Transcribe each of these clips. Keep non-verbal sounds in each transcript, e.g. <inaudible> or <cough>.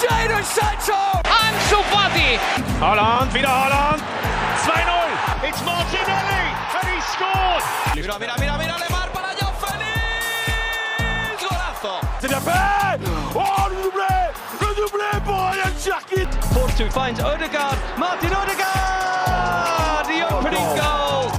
Jadon Sancho! Ansu Fati! Holland, wieder Holland! 2-0! It's Martinelli and he scored! Mira, mira, mira, mira, Lemar para Joao Félix! Golazo! C'est bien fait Oh, le doublé Le doublé pour Ryan Cherkit Force 2 finds Odegaard. Martin Odegaard! The opening goal!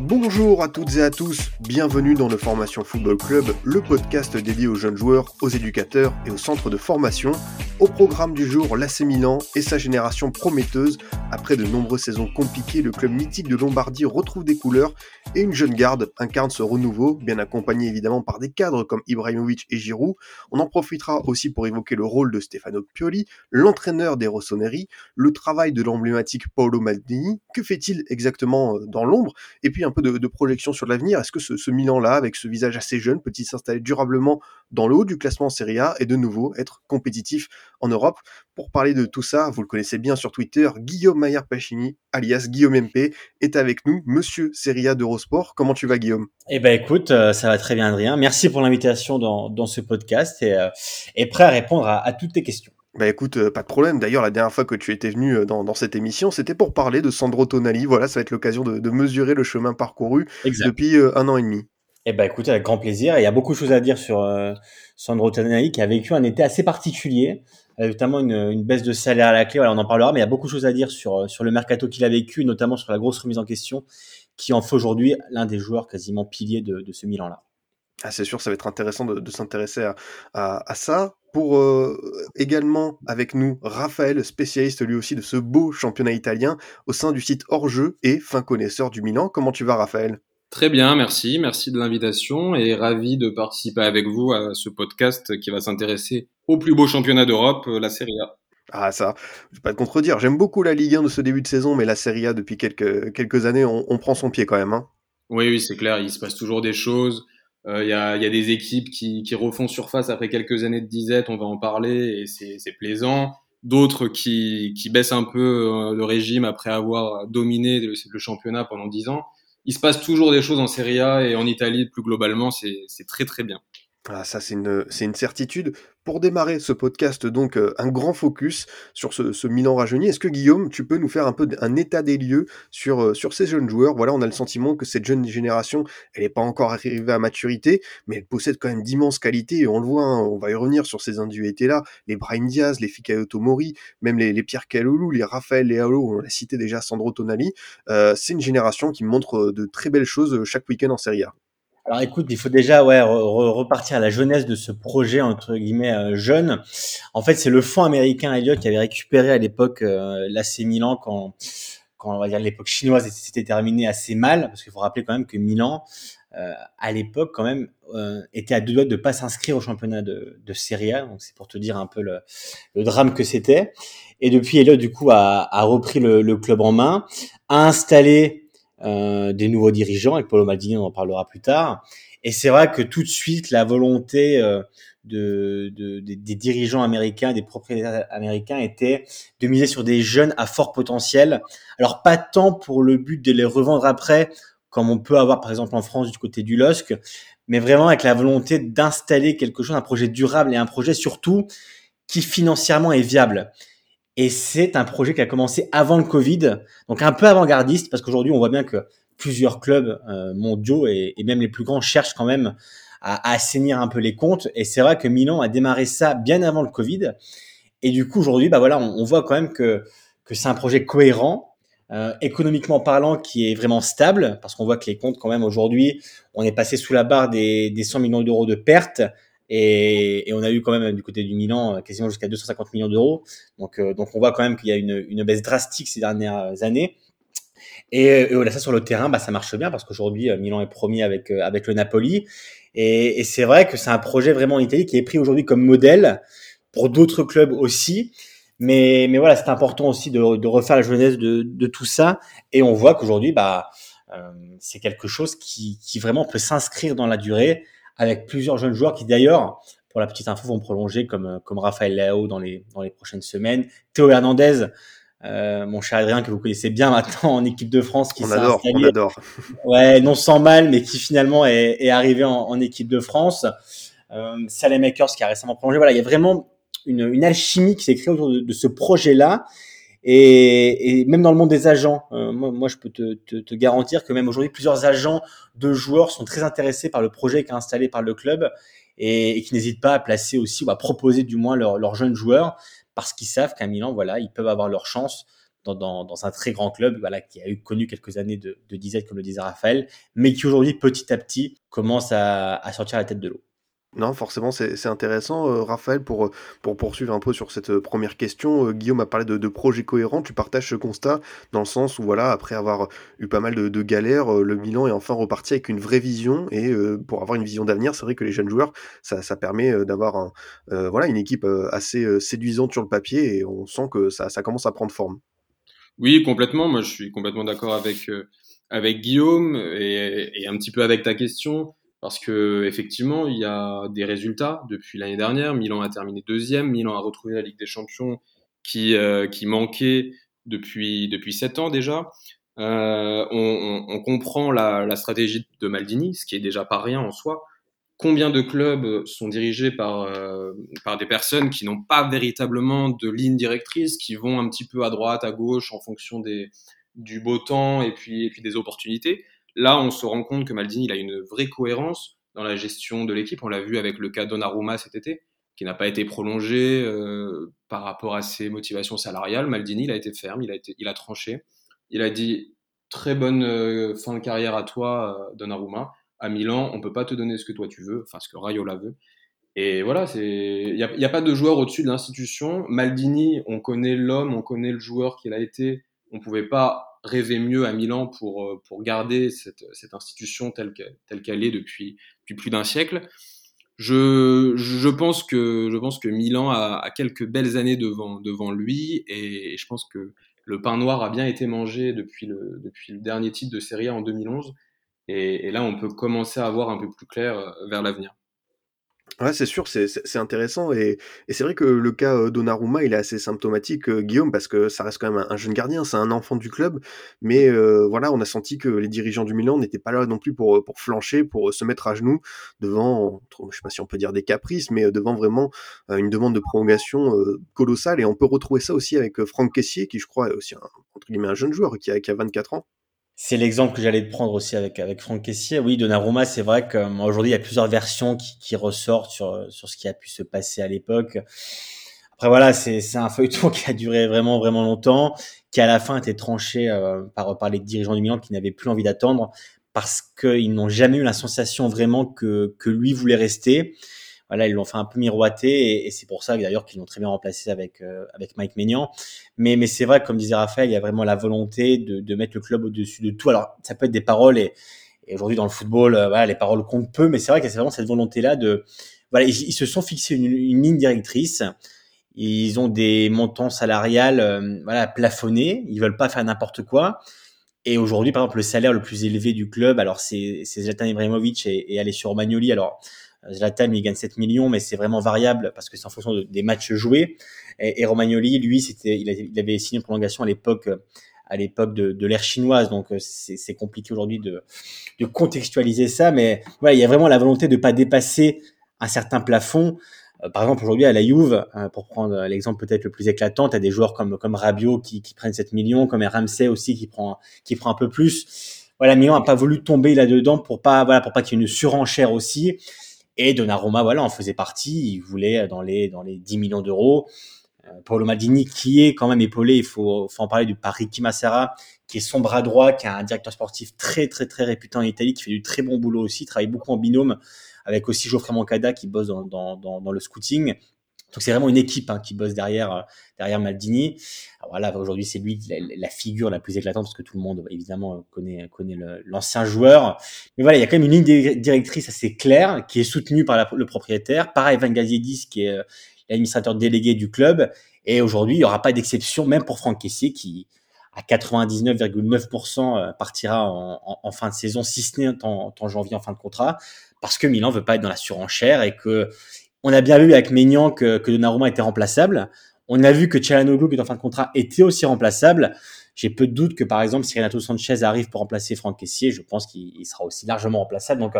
Bonjour à toutes et à tous, bienvenue dans le Formation Football Club, le podcast dédié aux jeunes joueurs, aux éducateurs et aux centres de formation. Au programme du jour, l'AC Milan et sa génération prometteuse. Après de nombreuses saisons compliquées, le club mythique de Lombardie retrouve des couleurs et une jeune garde incarne ce renouveau, bien accompagné évidemment par des cadres comme Ibrahimovic et Giroud. On en profitera aussi pour évoquer le rôle de Stefano Pioli, l'entraîneur des Rossoneri, le travail de l'emblématique Paolo Maldini, que fait-il exactement dans l'ombre, et puis un peu de, de projection sur l'avenir. Est-ce que ce, ce Milan-là, avec ce visage assez jeune, peut-il s'installer durablement dans le haut du classement Serie A et de nouveau être compétitif en Europe Pour parler de tout ça, vous le connaissez bien sur Twitter, Guillaume Maillard Pachini, alias Guillaume MP, est avec nous, monsieur Serie A d'Eurosport. Comment tu vas Guillaume? Eh ben écoute, euh, ça va très bien Adrien. Merci pour l'invitation dans, dans ce podcast et, euh, et prêt à répondre à, à toutes tes questions. Bah écoute, euh, pas de problème. D'ailleurs, la dernière fois que tu étais venu euh, dans, dans cette émission, c'était pour parler de Sandro Tonali. Voilà, ça va être l'occasion de, de mesurer le chemin parcouru Exact. depuis euh, un an et demi. Eh ben écoute, avec grand plaisir. Il y a beaucoup de choses à dire sur euh, Sandro Tonali qui a vécu un été assez particulier, notamment une, baisse de salaire à la clé. Voilà, on en parlera, mais il y a beaucoup de choses à dire sur euh, sur le mercato qu'il a vécu, notamment sur la grosse remise en question qui en fait aujourd'hui l'un des joueurs quasiment piliers de, ce Milan-là. Ah, c'est sûr, ça va être intéressant de, s'intéresser à ça. Pour euh, également avec nous Raphaël, spécialiste lui aussi de ce beau championnat italien au sein du site hors-jeu et fin connaisseur du Milan. Comment tu vas Raphaël? Très bien, merci. Merci de l'invitation et ravi de participer avec vous à ce podcast qui va s'intéresser au plus beau championnat d'Europe, la Serie A. Ah ça, je vais pas te contredire, j'aime beaucoup la Ligue 1 de ce début de saison, mais la Serie A depuis quelques, quelques années, on, on prend son pied quand même. Hein. Oui, oui, c'est clair, il se passe toujours des choses. Il euh, y, a, y, a, des équipes qui, qui, refont surface après quelques années de disette, on va en parler, et c'est plaisant. D'autres qui, qui, baissent un peu euh, le régime après avoir dominé le, le championnat pendant dix ans. Il se passe toujours des choses en Serie A et en Italie plus globalement, c'est très très bien. Ah, ça, c'est une, une certitude. Pour démarrer ce podcast, donc, euh, un grand focus sur ce, ce Milan rajeuni. Est-ce que Guillaume, tu peux nous faire un peu un état des lieux sur, euh, sur ces jeunes joueurs? Voilà, on a le sentiment que cette jeune génération, elle n'est pas encore arrivée à maturité, mais elle possède quand même d'immenses qualités. Et on le voit, hein, on va y revenir sur ces individualités-là. Les Brahim Diaz, les Fikayo Tomori, même les, Pierre Kalulu, les Raphaël Leao, on l'a cité déjà, Sandro Tonali. Euh, c'est une génération qui montre de très belles choses chaque week-end en Serie A. Alors écoute, il faut déjà ouais re repartir à la jeunesse de ce projet entre guillemets euh, jeune. En fait, c'est le fonds américain Elliott qui avait récupéré à l'époque euh, l'AC Milan quand quand on va dire l'époque chinoise s'était terminée assez mal parce qu'il faut rappeler quand même que Milan euh, à l'époque quand même euh, était à deux doigts de pas s'inscrire au championnat de, de Serie A. Donc c'est pour te dire un peu le, le drame que c'était. Et depuis Elliott du coup a, a repris le, le club en main, a installé euh, des nouveaux dirigeants, avec Paulo Maldini, on en parlera plus tard. Et c'est vrai que tout de suite, la volonté euh, de, de, de, des dirigeants américains, des propriétaires américains était de miser sur des jeunes à fort potentiel. Alors pas tant pour le but de les revendre après, comme on peut avoir par exemple en France du côté du LOSC, mais vraiment avec la volonté d'installer quelque chose, un projet durable et un projet surtout qui financièrement est viable. Et c'est un projet qui a commencé avant le Covid, donc un peu avant-gardiste, parce qu'aujourd'hui, on voit bien que plusieurs clubs euh, mondiaux et, même les plus grands cherchent quand même à, assainir un peu les comptes. Et c'est vrai que Milan a démarré ça bien avant le Covid. Et du coup, aujourd'hui, bah voilà, on, on, voit quand même que, que c'est un projet cohérent, euh, économiquement parlant, qui est vraiment stable, parce qu'on voit que les comptes, quand même, aujourd'hui, on est passé sous la barre des, des 100 millions d'euros de pertes. Et, et, on a eu quand même du côté du Milan quasiment jusqu'à 250 millions d'euros. Donc, euh, donc on voit quand même qu'il y a une, une, baisse drastique ces dernières années. Et, et voilà, ça sur le terrain, bah, ça marche bien parce qu'aujourd'hui Milan est premier avec avec le Napoli. Et, et c'est vrai que c'est un projet vraiment en Italie qui est pris aujourd'hui comme modèle pour d'autres clubs aussi. Mais, mais voilà, c'est important aussi de, de, refaire la jeunesse de, de tout ça. Et on voit qu'aujourd'hui, bah, euh, c'est quelque chose qui, qui vraiment peut s'inscrire dans la durée avec plusieurs jeunes joueurs qui d'ailleurs, pour la petite info, vont prolonger comme, comme Raphaël Leao dans les, dans les prochaines semaines. Théo Hernandez, euh, mon cher Adrien, que vous connaissez bien maintenant en équipe de France, qui on adore, installé, on adore. Ouais, non sans mal, mais qui finalement est, est arrivé en, en, équipe de France. Euh, Salem Makers qui a récemment prolongé. Voilà, il y a vraiment une, une alchimie qui s'est créée autour de, de ce projet-là. Et, et, même dans le monde des agents, euh, moi, moi, je peux te, te, te, garantir que même aujourd'hui, plusieurs agents de joueurs sont très intéressés par le projet qui est installé par le club et, qui n'hésitent pas à placer aussi ou à proposer du moins leurs leur jeunes joueurs parce qu'ils savent qu'à Milan, voilà, ils peuvent avoir leur chance dans, dans, dans, un très grand club, voilà, qui a eu connu quelques années de, de disette, comme le disait Raphaël, mais qui aujourd'hui, petit à petit, commence à, à sortir la tête de l'eau. Non, forcément, c'est intéressant. Euh, Raphaël, pour, pour poursuivre un peu sur cette euh, première question, euh, Guillaume a parlé de, de projets cohérents. Tu partages ce constat dans le sens où, voilà, après avoir eu pas mal de, galères, euh, le Milan est enfin reparti avec une vraie vision. Et euh, pour avoir une vision d'avenir, c'est vrai que les jeunes joueurs, ça, permet euh, d'avoir voilà, une équipe assez séduisante sur le papier et on sent que ça, commence à prendre forme. Oui, complètement. Moi, je suis complètement d'accord avec, Guillaume et un petit peu avec ta question parce que effectivement, il y a des résultats depuis l'année dernière. Milan a terminé deuxième, Milan a retrouvé la Ligue des Champions qui, euh, qui manquait depuis depuis sept ans déjà. Euh, on, comprend la, la, stratégie de Maldini, ce qui est déjà pas rien en soi. Combien de clubs sont dirigés par euh, par des personnes qui n'ont pas véritablement de ligne directrice, qui vont un petit peu à droite, à gauche en fonction des du beau temps et puis et puis des opportunités? Là, on se rend compte que Maldini il a une vraie cohérence dans la gestion de l'équipe. On l'a vu avec le cas Donnarumma cet été, qui n'a pas été prolongé euh, par rapport à ses motivations salariales. Maldini, il a été ferme, il a, tranché. Il a dit très bonne euh, fin de carrière à toi, euh, Donnarumma. À Milan, on peut pas te donner ce que toi tu veux, enfin ce que Raiola veut. Et voilà, il n'y a, a, pas de joueur au-dessus de l'institution. Maldini, on connaît l'homme, on connaît le joueur qu'il a été. On pouvait pas rêver mieux à Milan pour, euh, pour garder cette, cette institution telle qu'elle, telle est depuis, depuis plus d'un siècle. Je, je, pense que, je pense que Milan a, quelques belles années devant, devant lui et je pense que le pain noir a bien été mangé depuis le, depuis le dernier titre de Serie A en 2011. Et, et là, on peut commencer à voir un peu plus clair euh, vers l'avenir. Ouais, c'est sûr, c'est intéressant et, et c'est vrai que le cas euh, Donnarumma, il est assez symptomatique, euh, Guillaume, parce que ça reste quand même un, un jeune gardien, c'est un enfant du club, mais euh, voilà, on a senti que les dirigeants du Milan n'étaient pas là non plus pour, pour flancher, pour se mettre à genoux devant, je sais pas si on peut dire des caprices, mais devant vraiment une demande de prolongation colossale et on peut retrouver ça aussi avec Franck Caissier, qui je crois est aussi un, entre guillemets un jeune joueur qui a, qui a 24 ans. C'est l'exemple que j'allais prendre aussi avec avec Franck Caissier. Oui, Donnarumma, c'est vrai qu'aujourd'hui il y a plusieurs versions qui, qui ressortent sur sur ce qui a pu se passer à l'époque. Après voilà, c'est c'est un feuilleton <laughs> qui a duré vraiment vraiment longtemps, qui à la fin a été tranché euh, par par les dirigeants du Milan qui n'avaient plus envie d'attendre parce qu'ils n'ont jamais eu la sensation vraiment que que lui voulait rester voilà, ils l'ont fait un peu miroiter et, c'est pour ça d'ailleurs qu'ils l'ont très bien remplacé avec euh, avec Mike Maignan. Mais mais c'est vrai, comme disait Raphaël, il y a vraiment la volonté de, de mettre le club au-dessus de tout. Alors ça peut être des paroles et, et aujourd'hui dans le football, euh, voilà, les paroles comptent peu, mais c'est vrai qu'il y a vraiment cette volonté-là de voilà, ils, ils, se sont fixés une, une, ligne directrice. Ils ont des montants salariales euh, voilà plafonnés. Ils veulent pas faire n'importe quoi. Et aujourd'hui, par exemple, le salaire le plus élevé du club, alors c'est Zlatan Ibrahimovic et, et Alessio Romagnoli. Alors Zlatan, il gagne 7 millions, mais c'est vraiment variable parce que c'est en fonction de, des matchs joués. Et, Romagnoli, lui, c'était, il, avait signé une prolongation à l'époque, à l'époque de, l'ère chinoise, donc euh, c'est compliqué aujourd'hui de, contextualiser ça. Mais voilà, il y a vraiment la volonté de pas dépasser un certain plafond. Euh, par exemple, aujourd'hui à la Juve, euh, pour prendre l'exemple peut-être le plus éclatant, tu as des joueurs comme comme Rabiot qui, prennent 7 millions, comme Ramsey aussi qui prend qui prend un peu plus. Voilà, Milan a pas voulu tomber là-dedans pour pas voilà pour pas qu'il y ait une surenchère aussi. Et Donnarumma, voilà, en faisait partie. Il voulait dans les dans les 10 millions d'euros. Euh, Paolo Maldini, qui est quand même épaulé, il faut, faut en parler du par Ricky Massara, qui est son bras droit, qui a un directeur sportif très très très réputé en Italie, qui fait du très bon boulot aussi, travaille beaucoup en binôme avec aussi Geoffrey Mancada qui bosse dans, dans, dans le scouting. Donc c'est vraiment une équipe hein, qui bosse derrière euh, derrière Maldini. Alors voilà, aujourd'hui c'est lui la, figure la plus éclatante parce que tout le monde évidemment connaît connaît l'ancien joueur. Mais voilà, il y a quand même une ligne directrice assez claire qui est soutenue par le propriétaire. Pareil, Van Gaziedis qui est euh, l'administrateur délégué du club. Et aujourd'hui, il n'y aura pas d'exception, même pour Franck Caissier qui à 99,9% euh, partira en, en, en, fin de saison, si ce n'est en, en janvier en fin de contrat, parce que Milan veut pas être dans la surenchère et que on a bien vu avec Maignan que, que Donnarumma était remplaçable. On a vu que Chalanoglu, qui est en fin de contrat, était aussi remplaçable. j'ai peu de doute que par exemple si Renato Sanchez arrive pour remplacer Franck Kessier, je pense qu'il sera aussi largement remplaçable. Donc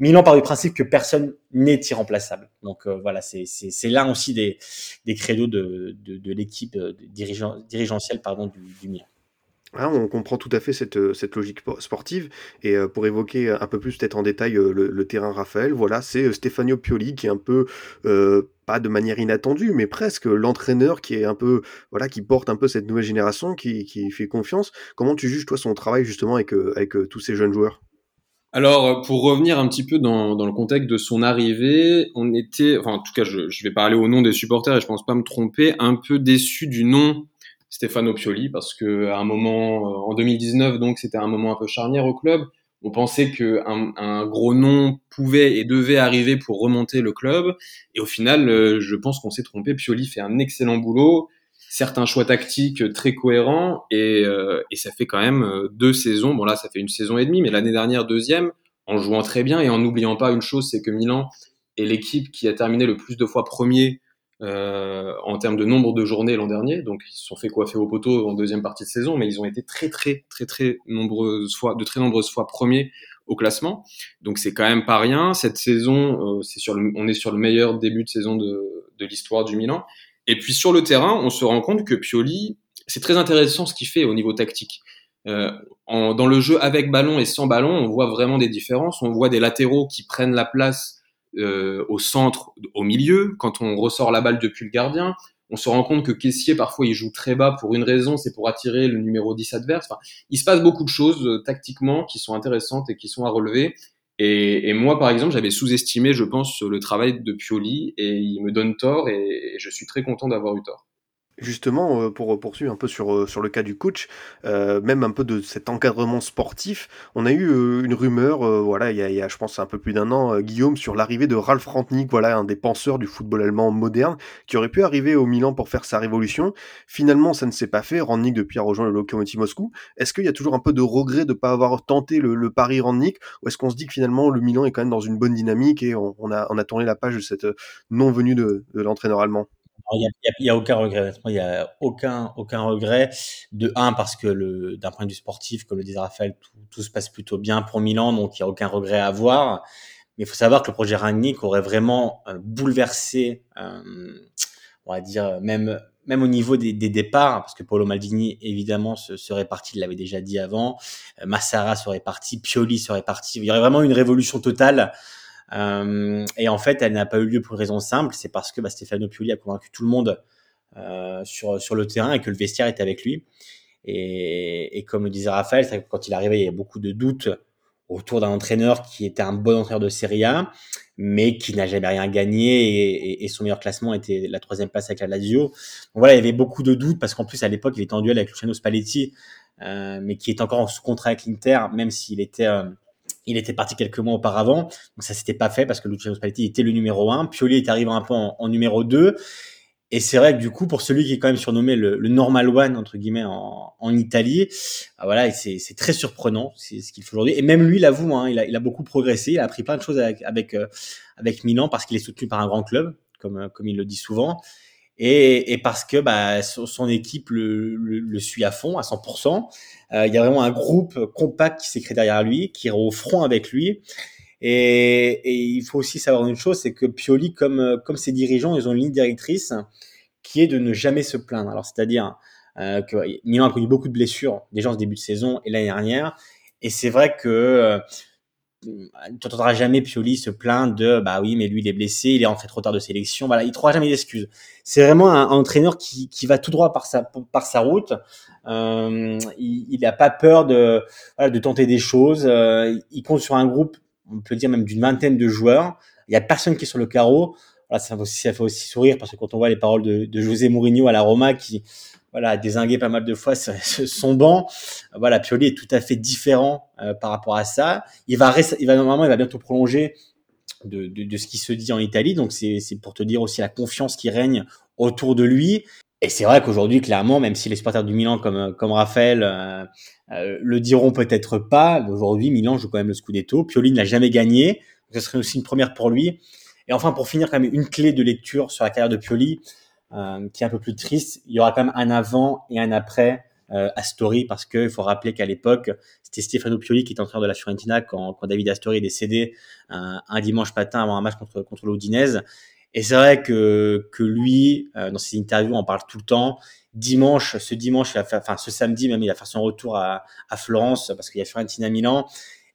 Milan part du principe que personne n'est irremplaçable. Donc voilà, c'est là aussi des, des credos de, l'équipe dirigeant, dirigentielle pardon, du, du Milan. Ah, on comprend tout à fait cette, euh, cette logique sportive. Et euh, pour évoquer un peu plus peut-être en détail euh, le, terrain Raphaël, voilà, c'est Stefano Pioli qui est un peu, pas de manière inattendue, mais presque l'entraîneur qui est un peu, voilà, qui porte un peu cette nouvelle génération, qui, qui fait confiance. Comment tu juges toi son travail justement avec, avec tous ces jeunes joueurs? Alors, pour revenir un petit peu dans, dans, le contexte de son arrivée, on était, enfin, en tout cas, je, je vais parler au nom des supporters et je pense pas me tromper, un peu déçu du nom Stefano Pioli parce que à un moment euh, en 2019 donc c'était un moment un peu charnière au club. On pensait que un, gros nom pouvait et devait arriver pour remonter le club et au final euh, je pense qu'on s'est trompé. Pioli fait un excellent boulot, certains choix tactiques très cohérents et, euh, et ça fait quand même deux saisons. Bon là ça fait une saison et demie mais l'année dernière deuxième en jouant très bien et en n'oubliant pas une chose c'est que Milan est l'équipe qui a terminé le plus de fois premier euh, en termes de nombre de journées l'an dernier. Donc ils se sont fait coiffer au poteau en deuxième partie de saison, mais ils ont été très très très très nombreuses fois, de très nombreuses fois premiers au classement. Donc c'est quand même pas rien. Cette saison, euh, c'est sur le, on est sur le meilleur début de saison de, de l'histoire du Milan. Et puis sur le terrain, on se rend compte que Pioli, c'est très intéressant ce qu'il fait au niveau tactique. Euh, en, dans le jeu avec ballon et sans ballon, on voit vraiment des différences. On voit des latéraux qui prennent la place euh, au centre, au milieu, quand on ressort la balle depuis le gardien. On se rend compte que Caissier, parfois, il joue très bas pour une raison, c'est pour attirer le numéro 10 adverse. Enfin, il se passe beaucoup de choses euh, tactiquement qui sont intéressantes et qui sont à relever. Et, et moi, par exemple, j'avais sous-estimé, je pense, le travail de Pioli et il me donne tort et je suis très content d'avoir eu tort. Justement, euh, pour poursuivre un peu sur, euh, sur le cas du coach, euh, même un peu de cet encadrement sportif, on a eu une rumeur, voilà, il y, a, il y, a, je pense, un peu plus d'un an, Guillaume, sur l'arrivée de Ralf Rantnik, voilà, un des penseurs du football allemand moderne, qui aurait pu arriver au Milan pour faire sa révolution. Finalement, ça ne s'est pas fait. Rantnik, depuis, a rejoint le Lokomotiv Moscou. Est-ce qu'il y a toujours un peu de regret de pas avoir tenté le, le pari ou est-ce qu'on se dit que finalement, le Milan est quand même dans une bonne dynamique et on, a, tourné la page de cette non-venue de l'entraîneur allemand? Il n'y a, aucun regret, il n'y a aucun, aucun regret. De un, parce que d'un point de vue sportif, comme le disait Raphaël, tout, se passe plutôt bien pour Milan, donc il n'y a aucun regret à avoir. Mais il faut savoir que le projet Rangnick aurait vraiment euh, bouleversé, euh, on va dire, même, même au niveau des, départs, parce que Paolo Maldini, évidemment, se, serait parti, il l'avait déjà dit avant, euh, Massara serait parti, Pioli serait parti. Il y aurait vraiment une révolution totale euh, et en fait, elle n'a pas eu lieu pour une raison simple, c'est parce que bah, Stefano Pioli a convaincu tout le monde euh, sur, sur le terrain et que le vestiaire était avec lui. Et, et comme le disait Raphaël, c'est que quand il arrivait, il y avait beaucoup de doutes autour d'un entraîneur qui était un bon entraîneur de Serie A, mais qui n'a jamais rien gagné et, et, son meilleur classement était la troisième place avec la Lazio. Donc voilà, il y avait beaucoup de doutes parce qu'en plus à l'époque il était en duel avec Luciano Spalletti, euh, mais qui est encore en sous contrat avec l'Inter, même s'il était euh, il était parti quelques mois auparavant, donc ça s'était pas fait parce que Luciano Spalletti était le numéro 1. Pioli est arrivé un peu en, numéro 2. Et c'est vrai que du coup, pour celui qui est quand même surnommé le, normal one entre guillemets en, Italie, bah voilà, c'est très surprenant, c'est ce qu'il fait aujourd'hui. Et même lui l'avoue, hein, il, a, il a beaucoup progressé, il a appris plein de choses avec avec, euh, Milan parce qu'il est soutenu par un grand club, comme comme il le dit souvent et, et parce que bah, son, équipe le, le, suit à fond, à 100%. Euh, il y a vraiment un groupe compact qui s'est créé derrière lui, qui est au front avec lui. Et, et il faut aussi savoir une chose, c'est que Pioli, comme, comme ses dirigeants, ils ont une ligne directrice qui est de ne jamais se plaindre. Alors, c'est-à-dire euh, que Milan a connu beaucoup de blessures déjà en ce début de saison et l'année dernière. Et c'est vrai que tu n'entendras jamais Pioli se plaindre de bah oui mais lui il est blessé il est rentré trop tard de sélection. Voilà il trouvera jamais d'excuses. C'est vraiment un, entraîneur qui, qui va tout droit par sa par sa route. Euh, il n'a pas peur de voilà, de tenter des choses. Euh, il compte sur un groupe on peut dire même d'une vingtaine de joueurs. Il y a personne qui est sur le carreau. Voilà ça ça fait aussi sourire parce que quand on voit les paroles de, de José Mourinho à la Roma qui voilà, désingué pas mal de fois son banc. Voilà, Pioli est tout à fait différent euh, par rapport à ça. Il va, il va normalement, il va bientôt prolonger de, ce qui se dit en Italie. Donc c'est pour te dire aussi la confiance qui règne autour de lui. Et c'est vrai qu'aujourd'hui, clairement, même si les supporters du Milan comme comme Raphaël euh, euh, le diront peut-être pas, aujourd'hui Milan joue quand même le Scudetto. Pioli n'a jamais gagné. ce serait aussi une première pour lui. Et enfin, pour finir, quand même une clé de lecture sur la carrière de Pioli. Euh, qui est un peu plus triste. Il y aura quand même un avant et un après Astori parce que il faut rappeler qu'à l'époque c'était Stefano Pioli qui était entraîneur de la Fiorentina quand, quand David Astori est décédé un, un dimanche matin avant un match contre contre et c'est vrai que, que lui, dans ses interviews, on parle tout le temps dimanche, ce dimanche, il a fait, enfin ce samedi même, il a fait son retour à, à Florence parce qu'il y a Fiorentina Milan.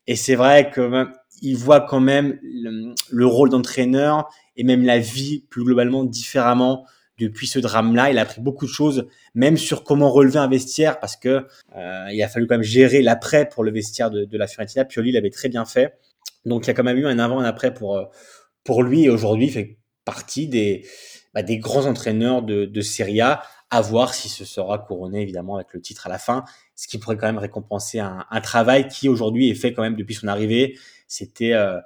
Et c'est vrai que il voit quand même le, rôle d'entraîneur et même la vie plus globalement différemment depuis ce drame-là. Il a appris beaucoup de choses, même sur comment relever un vestiaire, parce que euh, il a fallu quand même gérer l'après pour le vestiaire de, de la Fiorentina. Pioli l'avait très bien fait, donc il y a quand même eu un avant et un après pour euh, pour lui. Et aujourd'hui, il fait partie des bah, des grands entraîneurs de, de Serie A à voir si ce sera couronné évidemment avec le titre à la fin, ce qui pourrait quand même récompenser un, un travail qui aujourd'hui est fait quand même depuis son arrivée. C'était euh,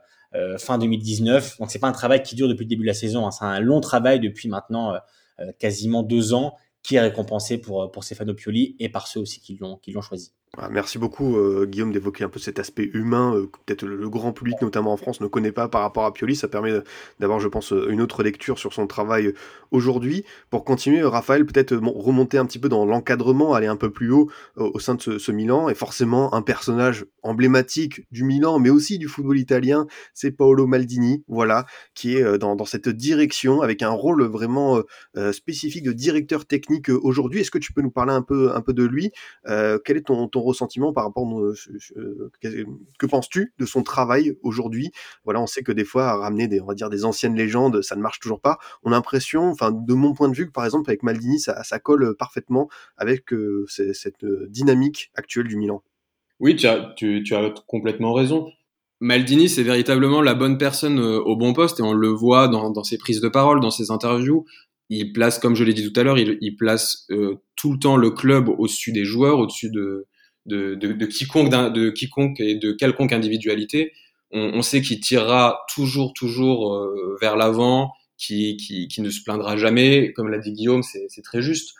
fin 2019, donc c'est pas un travail qui dure depuis le début de la saison, hein. c'est un long travail depuis maintenant euh, euh, quasiment deux ans qui est récompensé pour pour Stefano Pioli et par ceux aussi qui l'ont choisi. Ah, merci beaucoup euh, Guillaume d'évoquer un peu cet aspect humain euh, peut-être le, grand public, notamment en France, ne connaît pas par rapport à Pioli. Ça permet d'avoir, je pense, une autre lecture sur son travail aujourd'hui. Pour continuer, Raphaël, peut-être remonter un petit peu dans l'encadrement, aller un peu plus haut au sein de ce, Milan. Et forcément, un personnage emblématique du Milan, mais aussi du football italien, c'est Paolo Maldini, voilà, qui est dans, dans, cette direction avec un rôle vraiment euh, spécifique de directeur technique aujourd'hui. Est-ce que tu peux nous parler un peu, un peu de lui? Quel est ton, ton ressentiment par rapport à que penses-tu de son travail aujourd'hui? Voilà, on sait que des fois ramener des on va dire des anciennes légendes, ça ne marche toujours pas. On a l'impression, enfin de mon point de vue, que par exemple avec Maldini, ça, ça colle parfaitement avec euh, cette dynamique actuelle du Milan. Oui, tu as, tu, as complètement raison. Maldini, c'est véritablement la bonne personne euh, au bon poste et on le voit dans, ses prises de parole, dans ses interviews. Il place, comme je l'ai dit tout à l'heure, il, place euh, tout le temps le club au-dessus des joueurs, au-dessus de, de, de, de quiconque, de quiconque et de quelconque individualité. On, on sait qu'il tirera toujours, toujours euh, vers l'avant, qui, qui, ne se plaindra jamais. Comme l'a dit Guillaume, c'est très juste.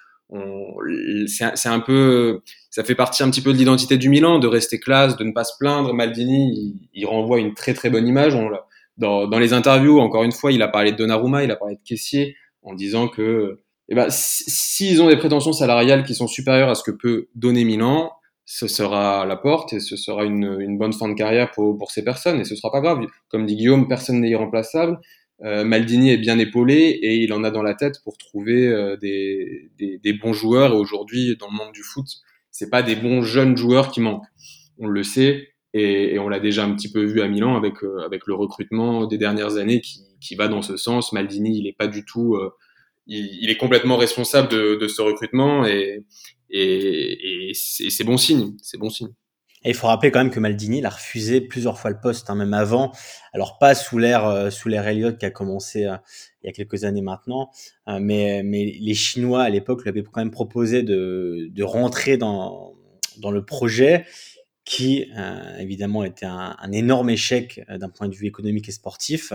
C'est un peu, ça fait partie un petit peu de l'identité du Milan, de rester classe, de ne pas se plaindre. Maldini, il, renvoie une très très bonne image. On, dans, dans les interviews, encore une fois, il a parlé de Donnarumma, il a parlé de Caissier, en disant que eh ben, s'ils ont des prétentions salariales qui sont supérieures à ce que peut donner Milan, ce sera la porte et ce sera une, une, bonne fin de carrière pour, pour ces personnes et ce sera pas grave. Comme dit Guillaume, personne n'est irremplaçable. Euh, Maldini est bien épaulé et il en a dans la tête pour trouver euh, des, des, des, bons joueurs. Et aujourd'hui, dans le monde du foot, c'est pas des bons jeunes joueurs qui manquent. On le sait et, et on l'a déjà un petit peu vu à Milan avec euh, avec le recrutement des dernières années qui, qui va dans ce sens. Maldini, il est pas du tout euh, il, est complètement responsable de, ce recrutement et, c'est bon signe, c'est bon signe. Et il faut rappeler quand même que Maldini il a refusé plusieurs fois le poste, hein, même avant. Alors pas sous l'ère euh, sous l'ère Elliott qui a commencé euh, il y a quelques années maintenant, euh, mais les Chinois à l'époque lui avaient quand même proposé de rentrer dans le projet qui évidemment était un, énorme échec d'un point de vue économique et sportif.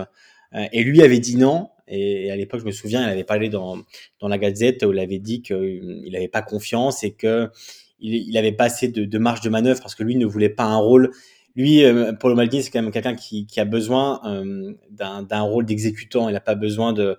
Et lui avait dit non. Et, à l'époque, je me souviens, il avait parlé dans, dans la Gazette où il avait dit qu'il n'avait pas confiance et que il, avait pas assez de, marge de manœuvre parce que lui ne voulait pas un rôle. Lui, euh, Paulo Maldini, c'est quand même quelqu'un qui, a besoin euh, d'un rôle d'exécutant. Il n'a pas besoin de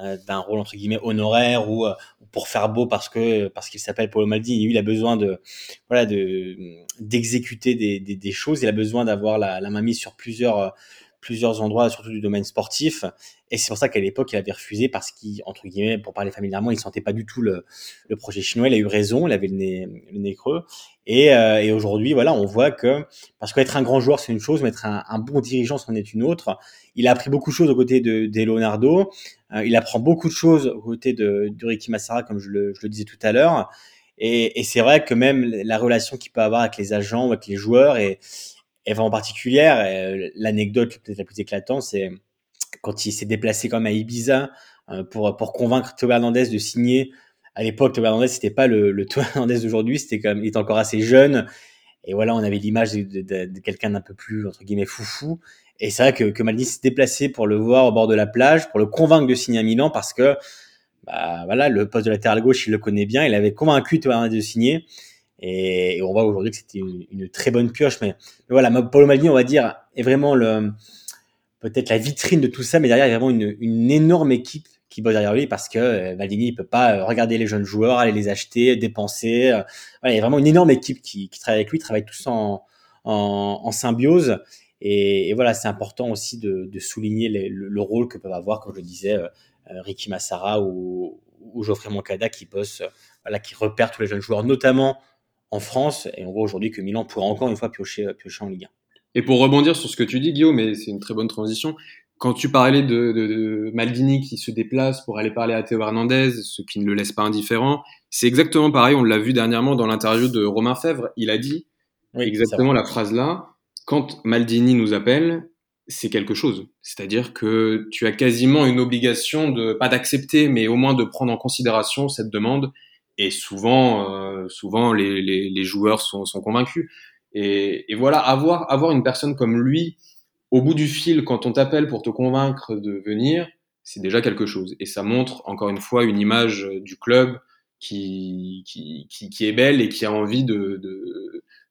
euh, d'un rôle entre guillemets honoraire ou euh, pour faire beau parce que parce qu'il s'appelle Paulo Maldini. Lui, il a besoin de voilà de d'exécuter des, choses. Il a besoin d'avoir la, la main mise sur plusieurs plusieurs endroits, surtout du domaine sportif. Et c'est pour ça qu'à l'époque, il avait refusé parce qu'il, entre guillemets, pour parler familièrement, il sentait pas du tout le, le projet chinois. Il a eu raison, il avait le nez, le nez creux. Et, euh, et aujourd'hui, voilà, on voit que parce qu'être un grand joueur, c'est une chose, mais être un, un, bon dirigeant, c'en est une autre. Il a appris beaucoup de choses aux côtés de, de Leonardo. Euh, il apprend beaucoup de choses aux côtés de, de Ricky Massara, comme je le, je le disais tout à l'heure. Et, et c'est vrai que même la relation qu'il peut avoir avec les agents avec les joueurs est, est vraiment particulière. L'anecdote peut-être la plus éclatante, c'est quand il s'est déplacé comme à Ibiza euh, pour pour convaincre Théo Hernandez de signer. À l'époque, Théo Hernandez c'était pas le, le <laughs> Hernandez d'aujourd'hui, c'était comme il était encore assez jeune. Et voilà, on avait l'image de quelqu'un d'un peu plus entre guillemets foufou. Et c'est vrai que, que Maldini s'est déplacé pour le voir au bord de la plage, pour le convaincre de signer à Milan, parce que bah, voilà, le poste de latéral gauche, il le connaît bien. Il avait convaincu Théo Hernandez de signer. Et, on voit aujourd'hui que c'était une, très bonne pioche. Mais, voilà, Paulo Maldini, on va dire, est vraiment le peut-être la vitrine de tout ça, mais derrière, il y a vraiment une, énorme équipe qui bosse derrière lui parce que euh, Maldini il peut pas euh, regarder les jeunes joueurs, aller les acheter, dépenser. Euh, voilà, il y a vraiment une énorme équipe qui, travaille avec lui, travaille tous en, en, symbiose. Et, voilà, c'est important aussi de, souligner le, le, rôle que peuvent avoir, comme je le disais, Ricky Massara ou, ou Geoffrey Moncada qui bossent, voilà, qui repèrent tous les jeunes joueurs, notamment en France. Et on voit aujourd'hui que Milan pourra encore une fois piocher, piocher en Ligue 1. Et pour rebondir sur ce que tu dis, Guillaume, mais c'est une très bonne transition, quand tu parlais de, de, de, Maldini qui se déplace pour aller parler à Théo Hernandez, ce qui ne le laisse pas indifférent, c'est exactement pareil. On l'a vu dernièrement dans l'interview de Romain Fèvre. Il a dit oui, exactement la phrase là. Quand Maldini nous appelle, c'est quelque chose. C'est-à-dire que tu as quasiment une obligation de pas d'accepter, mais au moins de prendre en considération cette demande. Et souvent, euh, souvent les, les, les, joueurs sont, sont convaincus. Et, et, voilà, avoir avoir une personne comme lui au bout du fil, quand on t'appelle pour te convaincre de venir, c'est déjà quelque chose. Et ça montre, encore une fois, une image du club qui, qui, qui, qui est belle et qui a envie de...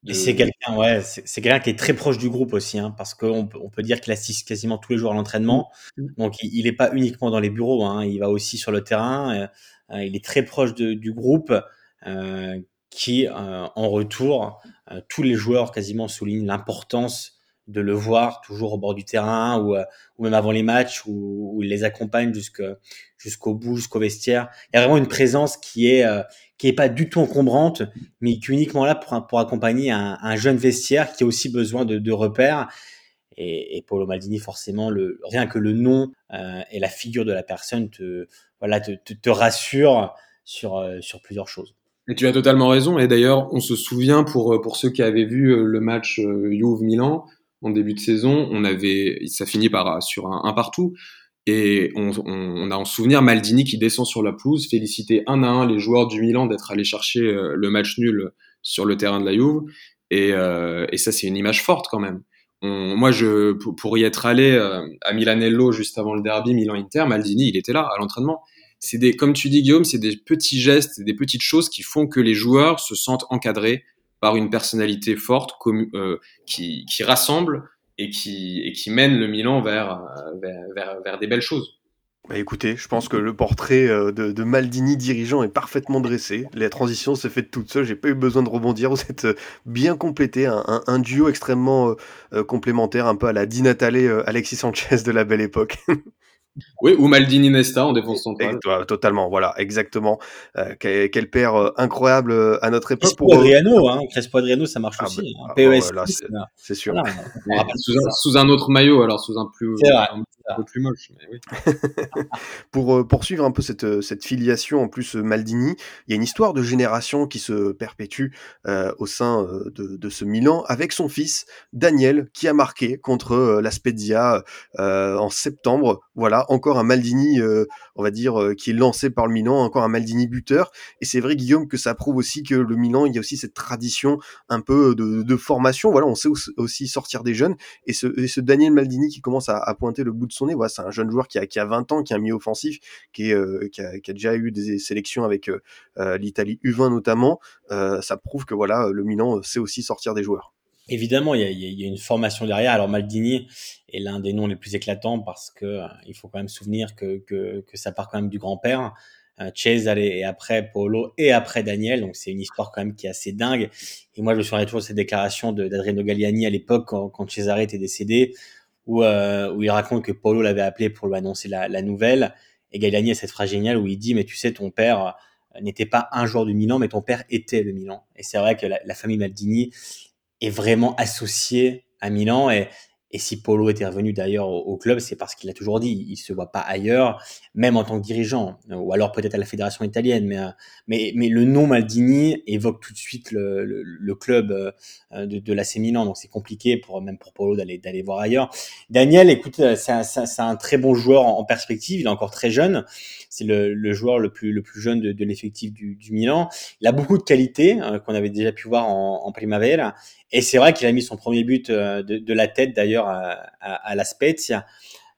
Et c'est quelqu'un, ouais, c'est quelqu'un qui est très proche du groupe aussi, hein, parce qu'on peut, on peut dire qu'il assiste quasiment tous les jours à l'entraînement. Mmh. Donc, il n'est pas uniquement dans les bureaux, hein, il va aussi sur le terrain. Euh, il est très proche du groupe, euh, qui, euh, en retour, tous les joueurs quasiment soulignent l'importance de le voir toujours au bord du terrain ou, même avant les matchs où, où il les accompagne jusqu'au bout, jusqu'au vestiaire. Il y a vraiment une présence qui est qui est pas du tout encombrante, mais qui est uniquement là pour, pour accompagner un, un jeune vestiaire qui a aussi besoin de, de repères. Et, et, Paulo Maldini, forcément, rien que le nom euh, et la figure de la personne te, voilà, te, te, rassure sur, euh, sur plusieurs choses. Et tu as totalement raison. Et d'ailleurs, on se souvient pour, pour ceux qui avaient vu le match Juve-Milan, en début de saison, on avait, ça finit par sur un, partout. Et on, a en souvenir Maldini qui descend sur la pelouse, féliciter un à un les joueurs du Milan d'être allés chercher euh, le match nul sur le terrain de la Juve. Euh, et ça, c'est une image forte quand même. On, moi, je, pour, pour, y être allé euh, à Milanello juste avant le derby Milan-Inter, Maldini, il était là à l'entraînement. C'est des, comme tu dis Guillaume, c'est des petits gestes, des petites choses qui font que les joueurs se sentent encadrés, par une personnalité forte euh, qui, qui, rassemble et qui, et qui mène le Milan vers, vers, vers, vers des belles choses. Bah écoutez, je pense que le portrait euh, de, de, Maldini dirigeant est parfaitement dressé. La transition s'est faite toute seule, j'ai pas eu besoin de rebondir. Vous êtes euh, bien complété, un, un, un duo extrêmement euh, complémentaire, un peu à la Di Natale, Alexis Sanchez de la belle époque. <laughs> Oui, ou Maldini Nesta en défense centrale. Totalement, voilà, exactement. Euh, quel, quel, père euh, incroyable euh, à notre époque. Crespo pour... Adriano, hein, Crespo Adriano, ça marche ah, aussi. Bah, hein. PES, voilà, c'est sûr. Voilà, sous, un, sous, un, autre maillot, alors sous un plus, un, un peu plus moche. <laughs> Pour euh, poursuivre un peu cette, cette filiation, en plus Maldini, il y a une histoire de génération qui se perpétue euh, au sein de, de, ce Milan avec son fils Daniel qui a marqué contre la Spezia en septembre. Voilà, encore un Maldini, euh, on va dire, euh, qui est lancé par le Milan, encore un Maldini buteur. Et c'est vrai, Guillaume, que ça prouve aussi que le Milan, il y a aussi cette tradition un peu de, de formation. Voilà, on sait aussi sortir des jeunes. Et ce, ce Daniel Maldini qui commence à, pointer le bout de son nez, voilà, c'est un jeune joueur qui a, qui a 20 ans, qui a un milieu offensif, qui, est, euh, qui, a, déjà eu des sélections avec euh, l'Italie U20 notamment. ça prouve que voilà, le Milan sait aussi sortir des joueurs. Évidemment, il y, a, y, a, une formation derrière. Alors Maldini est l'un des noms les plus éclatants parce que euh, il faut quand même souvenir que, que, ça part quand même du grand-père. Euh, Cesare et après Paolo et après Daniel. Donc c'est une histoire quand même qui est assez dingue. Et moi je me souviens toujours de cette déclaration d'Adriano Galliani à l'époque quand, quand Cesare était décédé, où, euh, où il raconte que Paolo l'avait appelé pour lui annoncer la, la, nouvelle. Et Galliani a cette phrase géniale où il dit mais tu sais ton père euh, n'était pas un joueur du Milan mais ton père était le Milan. Et c'est vrai que la, la famille Maldini est vraiment associé à Milan et, et si Polo était revenu d'ailleurs au, club, c'est parce qu'il a toujours dit, il se voit pas ailleurs, même en tant que dirigeant, ou alors peut-être à la fédération italienne. Mais, mais, mais le nom Maldini évoque tout de suite le, le, club euh, de, de l'AC Milan, donc c'est compliqué pour même pour Polo d'aller d'aller voir ailleurs. Daniel, écoute, c'est un, très bon joueur en, perspective. Il est encore très jeune. C'est le, joueur le plus le plus jeune de, l'effectif du, Milan. Il a beaucoup de qualités euh, qu'on avait déjà pu voir en, en Primavera. Et c'est vrai qu'il a mis son premier but euh, de, la tête d'ailleurs à, à.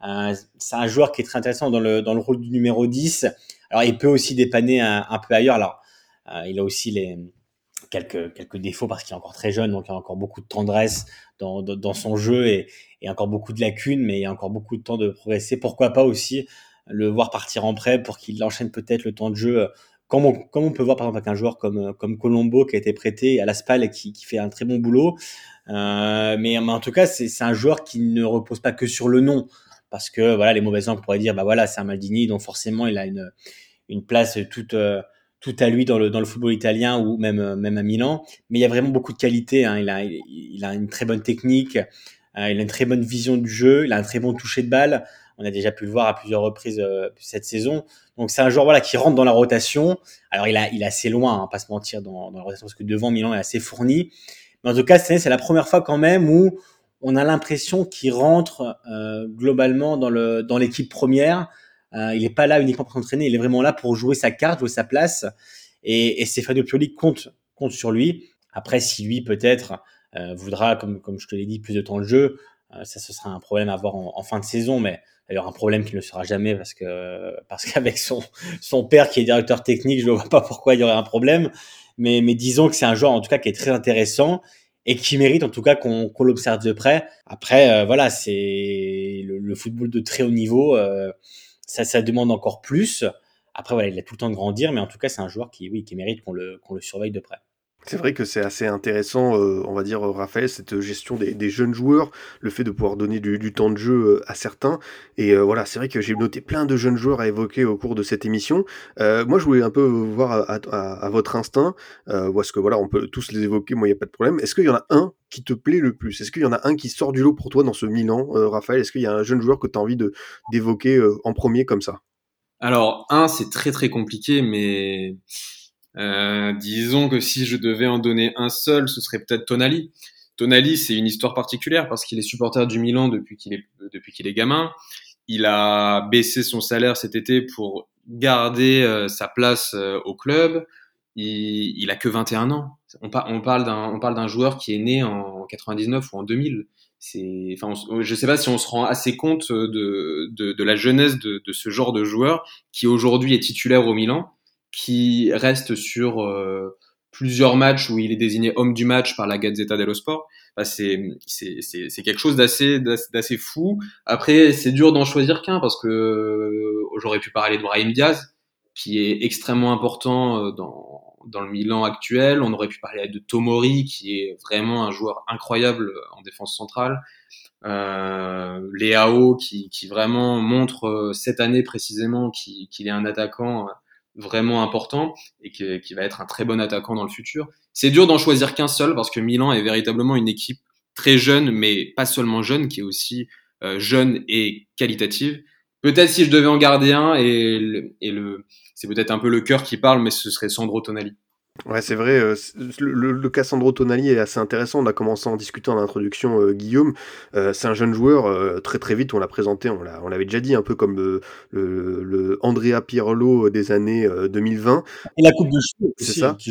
Euh, c'est un joueur qui est très intéressant dans le, dans le rôle du numéro 10. Alors il peut aussi dépanner un, peu ailleurs. Alors euh, il a aussi les quelques, quelques défauts parce qu'il est encore très jeune, donc il y a encore beaucoup de tendresse dans, dans, dans son jeu et, et, encore beaucoup de lacunes, mais il y a encore beaucoup de temps de progresser. Pourquoi pas aussi le voir partir en prêt pour qu'il enchaîne peut-être le temps de jeu comme on, peut voir par exemple avec un joueur comme, comme Colombo qui a été prêté à la SPAL et qui, qui fait un très bon boulot. Euh, mais, en tout cas, c'est un joueur qui ne repose pas que sur le nom. Parce que voilà, les mauvais gens pourraient dire, bah voilà, c'est un Maldini, donc forcément il a une, une place toute, euh, toute à lui dans le, dans le football italien ou même, même à Milan. Mais il y a vraiment beaucoup de qualités. Hein. Il, a, il a une très bonne technique, euh, il a une très bonne vision du jeu, il a un très bon toucher de balle. On a déjà pu le voir à plusieurs reprises euh, cette saison. Donc c'est un joueur voilà qui rentre dans la rotation. Alors il a il est assez loin, hein, pas se mentir dans, dans la rotation parce que devant Milan est assez fourni. Mais en tout cas c'est la première fois quand même où on a l'impression qu'il rentre euh, globalement dans le dans l'équipe première. Euh, il n'est pas là uniquement pour s'entraîner, il est vraiment là pour jouer sa carte, jouer sa place. Et, et Stefano Pioli compte compte sur lui. Après si lui peut-être euh, voudra comme comme je te l'ai dit plus de temps de jeu, euh, ça ce sera un problème à voir en, en fin de saison, mais D'ailleurs, un problème qui ne sera jamais parce que parce qu'avec son son père qui est directeur technique, je ne vois pas pourquoi il y aurait un problème. Mais mais disons que c'est un joueur en tout cas qui est très intéressant et qui mérite en tout cas qu'on qu'on l'observe de près. Après, euh, voilà, c'est le, football de très haut niveau, euh, ça ça demande encore plus. Après, voilà, il a tout le temps de grandir, mais en tout cas, c'est un joueur qui oui qui mérite qu'on le qu'on le surveille de près. C'est vrai que c'est assez intéressant, euh, on va dire, Raphaël, cette gestion des, jeunes joueurs, le fait de pouvoir donner du, temps de jeu euh, à certains. Et euh, voilà, c'est vrai que j'ai noté plein de jeunes joueurs à évoquer au cours de cette émission. moi, je voulais un peu voir à, votre instinct, parce que voilà, on peut tous les évoquer, moi, il n'y a pas de problème. Est-ce qu'il y en a un qui te plaît le plus? Est-ce qu'il y en a un qui sort du lot pour toi dans ce Milan, Raphaël? Est-ce qu'il y a un jeune joueur que tu as envie d'évoquer en premier comme ça? Alors, un, c'est très très compliqué, mais euh, disons que si je devais en donner un seul, ce serait peut-être Tonali. Tonali, c'est une histoire particulière parce qu'il est supporter du Milan depuis qu'il est depuis qu'il est gamin. Il a baissé son salaire cet été pour garder euh, sa place euh, au club. Il, il a que 21 ans. On, on parle d'un on parle d'un joueur qui est né en 99 ou en 2000. C'est, enfin, je sais pas si on se rend assez compte de, de, de la jeunesse de, de ce genre de joueur qui aujourd'hui est titulaire au Milan qui reste sur euh, plusieurs matchs où il est désigné homme du match par la Gazzetta dello Sport. Bah, c'est c'est quelque chose d'assez d'assez fou. Après, c'est dur d'en choisir qu'un parce que euh, j'aurais pu parler de Brahim Diaz, qui est extrêmement important euh, dans dans le Milan actuel. On aurait pu parler de Tomori, qui est vraiment un joueur incroyable en défense centrale. Euh, Léao, qui, qui vraiment montre cette année précisément qu'il est un attaquant vraiment important et qui va être un très bon attaquant dans le futur. C'est dur d'en choisir qu'un seul parce que Milan est véritablement une équipe très jeune, mais pas seulement jeune, qui est aussi euh, jeune et qualitative. Peut-être si je devais en garder un, et, le, et le, c'est peut-être un peu le cœur qui parle, mais ce serait Sandro Tonali. Ouais, c'est vrai. Euh, le, le, Cassandro Tonali est assez intéressant. On a commencé en discutant en introduction, euh, Guillaume. Euh, c'est un jeune joueur. très très vite, on l'a présenté. On l'a, on l'avait déjà dit, un peu comme le, le, Andrea Pirlo des années 2020. Et la coupe de cheveux. C'est ça? <laughs>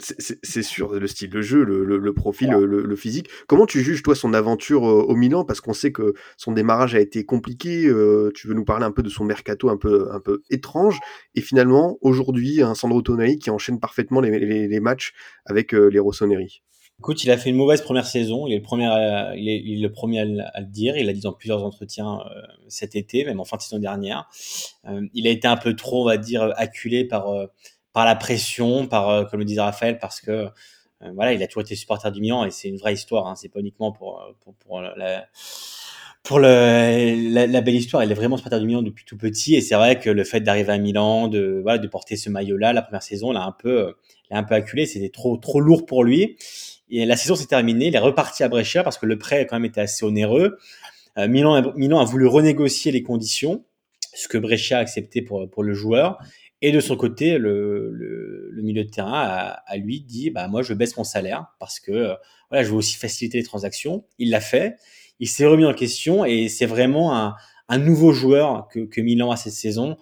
c'est sûr, le style de jeu, le, le, profil, le, le, physique. Comment tu juges, toi, son aventure au Milan? Parce qu'on sait que son démarrage a été compliqué. Euh, tu veux nous parler un peu de son mercato un peu, un peu étrange. Et finalement, aujourd'hui, un Sandro Tonali qui enchaîne parfaitement les, les, matchs avec euh, les Rossoneri. Écoute, il a fait une mauvaise première saison. Il est le premier, à, le dire. Il l'a dit dans plusieurs entretiens cet été, même en fin de saison dernière. il a été un peu trop, on va dire, acculé par par la pression, par euh, comme le disait Raphaël, parce que euh, voilà, il a toujours été supporter du Milan et c'est une vraie histoire. Hein, c'est pas uniquement euh, pour, pour la pour la, belle histoire, il est vraiment supporter du Milan depuis tout petit et c'est vrai que le fait d'arriver à Milan, de voilà, de porter ce maillot-là, la première saison, l'a un peu, l'a un peu acculé. C'était trop trop lourd pour lui. Et la saison s'est terminée, il est reparti à Brescia parce que le prêt a quand même été assez onéreux. Milan, Milan a voulu renégocier les conditions, ce que Brescia a accepté pour pour le joueur. Et de son côté, le, milieu de terrain a, a, lui dit bah moi je baisse mon salaire parce que euh, voilà je veux aussi faciliter les transactions. Il l'a fait, il s'est remis en question et c'est vraiment un, nouveau joueur que, Milan a cette saison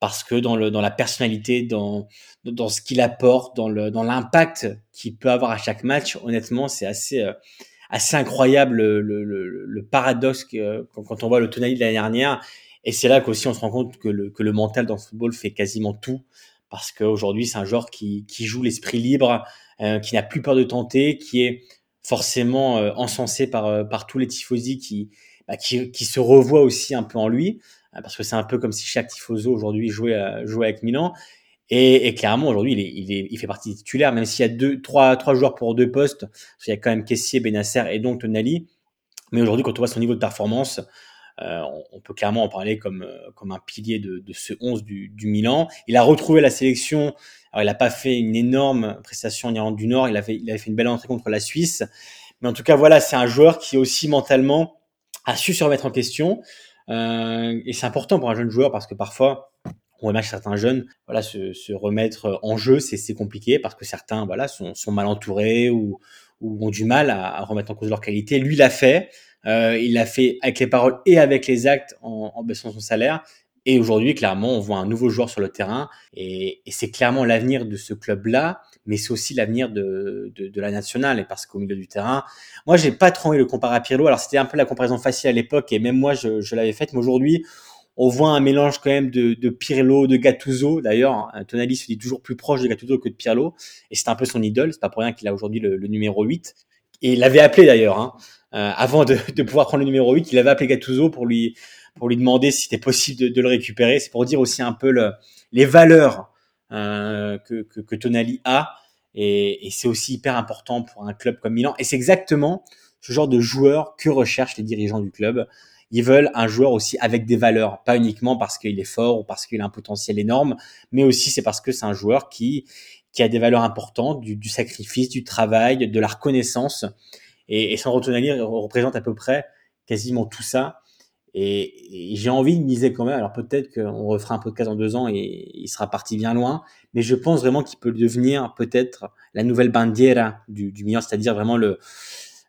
parce que dans la personnalité, dans ce qu'il apporte, dans l'impact qu'il peut avoir à chaque match, honnêtement c'est assez euh, incroyable le, paradoxe quand on voit le Tonali de l'année dernière et c'est là qu'aussi on se rend compte que le, mental dans le football fait quasiment tout. Parce qu'aujourd'hui, c'est un joueur qui, qui joue l'esprit libre, euh, qui n'a plus peur de tenter, qui est forcément euh, encensé par, euh, par tous les tifosi qui, bah, qui, qui se revoient aussi un peu en lui. parce que c'est un peu comme si chaque tifoso aujourd'hui jouait, jouait avec Milan. Et, et clairement, aujourd'hui, il, est, il, est, il fait partie des titulaires, même s'il y a deux, trois, trois joueurs pour deux postes. Il y a quand même Kessier, Benasser et donc Tonali. Mais aujourd'hui, quand on voit son niveau de performance, euh, on, peut clairement en parler comme, euh, comme un pilier de, de ce 11 du, du, Milan. Il a retrouvé la sélection. Alors, il n'a pas fait une énorme prestation en Irlande du Nord. Il avait, il avait fait une belle entrée contre la Suisse. Mais en tout cas, voilà, c'est un joueur qui aussi mentalement a su se remettre en question. Euh, et c'est important pour un jeune joueur parce que parfois, on remarque certains jeunes voilà se, se remettre en jeu c'est compliqué parce que certains voilà sont, sont mal entourés ou, ou, ont du mal à, à, remettre en cause leur qualité lui l'a fait euh, il l'a fait avec les paroles et avec les actes en, baissant son salaire et aujourd'hui clairement on voit un nouveau joueur sur le terrain et, c'est clairement l'avenir de ce club là mais c'est aussi l'avenir de, de, la nationale et parce qu'au milieu du terrain moi j'ai pas trop envie de le comparer à Pirlo alors c'était un peu la comparaison facile à l'époque et même moi je, l'avais faite mais aujourd'hui on voit un mélange quand même de, de Pirlo, de Gattuso. D'ailleurs, Tonali se dit toujours plus proche de Gattuso que de Pirlo. Et c'est un peu son idole. C'est pas pour rien qu'il a aujourd'hui le, le, numéro 8. Et il l'avait appelé d'ailleurs. Hein. Euh, avant de, de, pouvoir prendre le numéro 8, il avait appelé Gattuso pour lui, pour lui demander si c'était possible de, de, le récupérer. C'est pour dire aussi un peu le, les valeurs euh, que, que, que, Tonali a. Et, et c'est aussi hyper important pour un club comme Milan. Et c'est exactement ce genre de joueur que recherchent les dirigeants du club ils veulent un joueur aussi avec des valeurs, pas uniquement parce qu'il est fort ou parce qu'il a un potentiel énorme, mais aussi c'est parce que c'est un joueur qui qui a des valeurs importantes, du, du sacrifice, du travail, de la reconnaissance. Et, et Sandro Tonali représente à peu près quasiment tout ça. Et, et j'ai envie de miser quand même. Alors peut-être qu'on refera un podcast dans deux ans et il sera parti bien loin, mais je pense vraiment qu'il peut devenir peut-être la nouvelle bandiera du, du Milan, c'est-à-dire vraiment le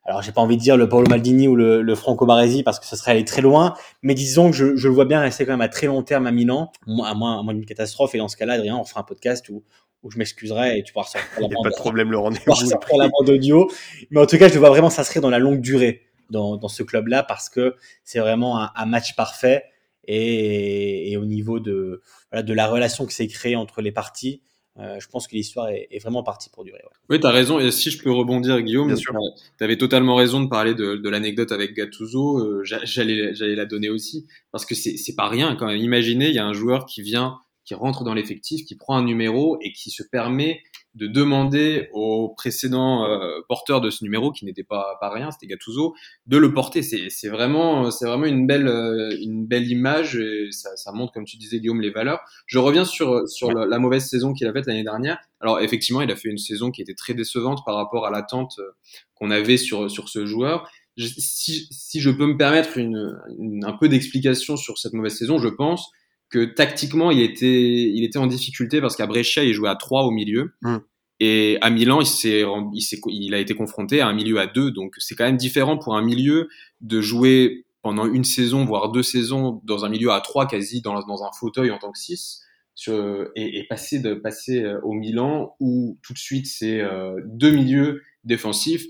alors j'ai pas envie de dire le Paolo Maldini ou le, le Franco Baresi parce que ce serait aller très loin, mais disons que je, je, le vois bien rester quand même à très long terme à Milan, à moins, à moins d'une catastrophe. Et dans ce cas-là, Adrien, on fera un podcast où, où je m'excuserai et tu pourras sortir la bande. Pas de problème, le <laughs> rendez la bande audio. Mais en tout cas, je le vois vraiment s'inscrire dans la longue durée dans, dans ce club-là parce que c'est vraiment un, un, match parfait et, et au niveau de, voilà, de la relation qui s'est créée entre les parties euh, je pense que l'histoire est, est, vraiment partie pour durer. Ouais. Oui, tu as raison. Et si je peux rebondir, Guillaume, tu avais totalement raison de parler de, de l'anecdote avec Gattuso. Euh, J'allais la donner aussi. Parce que c'est pas rien quand même. Imaginez, il y a un joueur qui vient, qui rentre dans l'effectif, qui prend un numéro et qui se permet de demander au précédent euh, porteur de ce numéro, qui n'était pas, pas rien, c'était Gattuso, de le porter. C'est vraiment, vraiment une belle, euh, une belle image. Et ça, montre, comme tu disais, Guillaume, les valeurs. Je reviens sur, sur la, mauvaise saison qu'il a faite l'année dernière. Alors, effectivement, il a fait une saison qui était très décevante par rapport à l'attente euh, qu'on avait sur, sur ce joueur. Si, si je peux me permettre une un peu d'explication sur cette mauvaise saison, je pense que tactiquement, il était, il était en difficulté parce qu'à Brescia, il jouait à 3 au milieu. Mm. Et à Milan, il, s'est, il, il a été confronté à un milieu à 2. Donc, c'est quand même différent pour un milieu de jouer pendant une saison, voire deux saisons, dans un milieu à 3 quasi dans, dans un fauteuil en tant que 6. Sur, et, et, passer de passer euh, au Milan où tout de suite c'est euh, deux milieux défensifs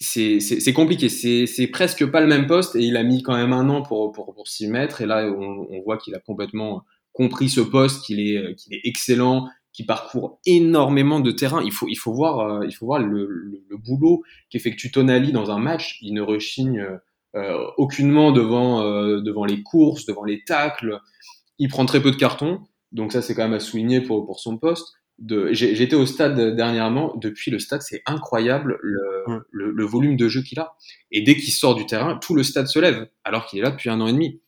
c'est compliqué. C'est presque pas le même poste et il a mis quand même un an pour pour, pour s'y mettre. Et là on, on voit qu'il a complètement compris ce poste qu'il est qu'il est excellent qui parcourt énormément de terrain. Il faut il faut voir euh, il faut voir le, le, le boulot qu'effectue Tonali dans un match. Il ne rechigne euh, aucunement devant euh, devant les courses devant les tacles. Il prend très peu de cartons. Donc ça, c'est quand même à souligner pour, pour son poste. J'étais au stade dernièrement. Depuis le stade, c'est incroyable le, mmh. le, le, volume de jeu qu'il a. Et dès qu'il sort du terrain, tout le stade se lève, alors qu'il est là depuis un an et demi.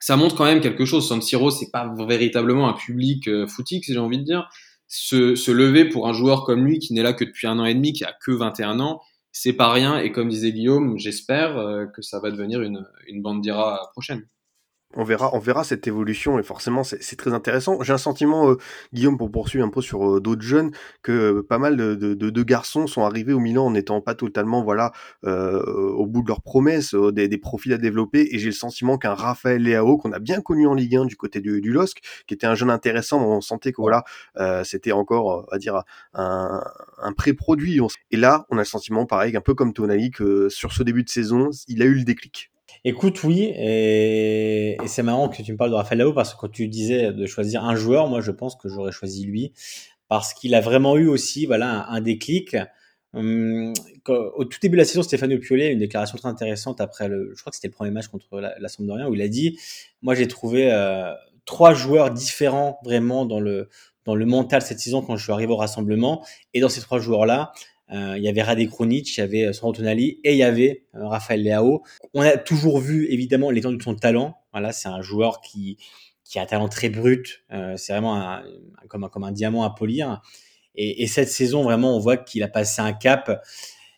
Ça montre quand même quelque chose. San Siro, c'est pas véritablement un public euh, footique, si j'ai envie de dire. Se, se lever pour un joueur comme lui, qui n'est là que depuis un an et demi, qui a que 21 ans, c'est pas rien. Et comme disait Guillaume, j'espère euh, que ça va devenir une, une bandira prochaine on verra, on verra cette évolution et forcément c'est très intéressant. J'ai un sentiment, euh, Guillaume, pour poursuivre un peu sur euh, d'autres jeunes, que euh, pas mal de, de, garçons sont arrivés au Milan en n'étant pas totalement, voilà, au bout de leurs promesses, des, des, profils à développer. Et j'ai le sentiment qu'un Raphaël Leao, qu'on a bien connu en Ligue 1 du côté du, du LOSC, qui était un jeune intéressant, on sentait que voilà, c'était encore, à dire, un, un pré-produit. Et là, on a le sentiment, pareil, un peu comme Tonali, que sur ce début de saison, il a eu le déclic. Écoute, oui, et, c'est marrant que tu me parles de Raphaël Lao parce que quand tu disais de choisir un joueur, moi je pense que j'aurais choisi lui parce qu'il a vraiment eu aussi voilà un, déclic. Hum, au tout début de la saison, Stéphane Piollet a une déclaration très intéressante après le, je crois que c'était le premier match contre la, la Sampdoria où il a dit, moi j'ai trouvé euh, trois joueurs différents vraiment dans le dans le mental cette saison quand je suis arrivé au rassemblement. Et dans ces trois joueurs là, il y avait Rade Kronic, il y avait Sandro Tonali et il y avait euh, Raphaël Leao. On a toujours vu évidemment l'étendue de son talent. Voilà, c'est un joueur qui a un talent très brut. Euh, c'est vraiment comme, un, diamant à polir. Et, et cette saison, vraiment, on voit qu'il a passé un cap.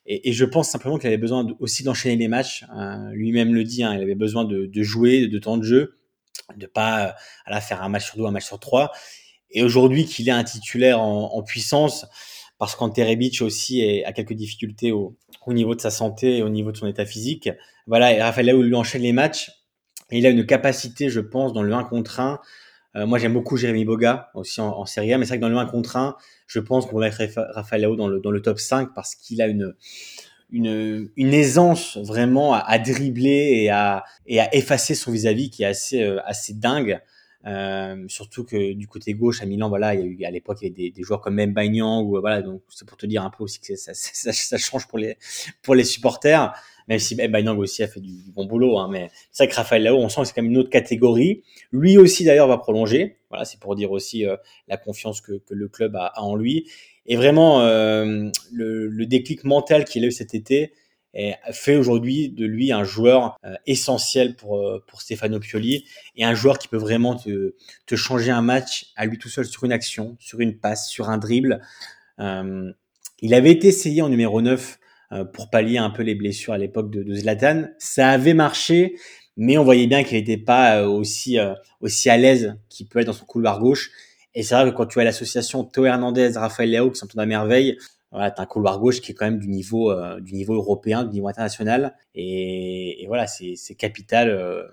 Et, je pense simplement qu'il avait besoin aussi d'enchaîner les matchs. Lui-même le dit, hein, il avait besoin de, jouer, de temps de jeu, de pas à faire un match sur deux, un match sur trois. Et aujourd'hui, qu'il est un titulaire en puissance, parce qu'Ante Rebic aussi a quelques difficultés au, au, niveau de sa santé et au niveau de son état physique. Voilà, et Raphaël Lao lui enchaîne les matchs. Et il a une capacité, je pense, dans le 1 contre 1. Euh, moi, j'aime beaucoup Jérémy Boga aussi en, en Serie A, mais c'est vrai que dans le 1 contre 1, je pense qu'on va mettre Raphaël Lao dans le, dans le top 5 parce qu'il a une, une, une aisance vraiment à, à, dribbler et à, et à effacer son vis-à-vis -vis qui est assez, euh, assez dingue. Euh, surtout que du côté gauche à Milan, voilà, il y a eu à l'époque il y avait des, des, joueurs comme même Bagnan ou voilà, donc c'est pour te dire un peu aussi que <laughs> ça, ça, ça, change pour les pour les supporters. Même si Bagnan aussi a fait du, du bon boulot, hein, mais c'est vrai que Raphaël Lao, on sent que c'est quand même une autre catégorie. Lui aussi d'ailleurs va prolonger. Voilà, c'est pour dire aussi euh, la confiance que, que, le club a, a, en lui. Et vraiment euh, le, le déclic mental qu'il a eu cet été, et fait aujourd'hui de lui un joueur euh, essentiel pour, euh, pour Stefano Pioli et un joueur qui peut vraiment te, te changer un match à lui tout seul sur une action, sur une passe, sur un dribble. Euh, il avait été essayé en numéro 9 euh, pour pallier un peu les blessures à l'époque de, Zlatan. Ça avait marché, mais on voyait bien qu'il n'était pas aussi, aussi à l'aise qu'il peut être dans son couloir gauche. Et c'est vrai que quand tu as l'association Théo Hernandez, Raphaël Leao qui s'entendent à merveille, voilà, t'as un couloir gauche qui est quand même du niveau euh, du niveau européen, du niveau international, et, et voilà, c'est capital euh,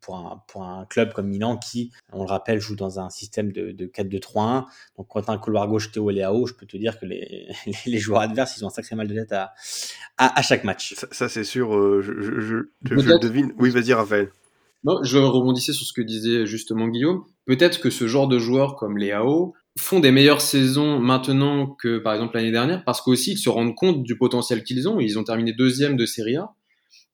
pour un pour un club comme Milan qui, on le rappelle, joue dans un système de, de 4-2-3-1. Donc quand t'as un couloir gauche Théo Léao, je peux te dire que <laughs> les, les joueurs adverses, ils ont un sacré mal de tête à à, à chaque match. Ça, ça c'est sûr, euh, je, je, je, je devine. Oui, vas-y, Raphaël. Non, je rebondissais sur ce que disait justement Guillaume. Peut-être que ce genre de joueurs comme Léao font des meilleures saisons maintenant que par exemple l'année dernière parce qu'aussi ils se rendent compte du potentiel qu'ils ont. Ils ont terminé deuxième de Serie A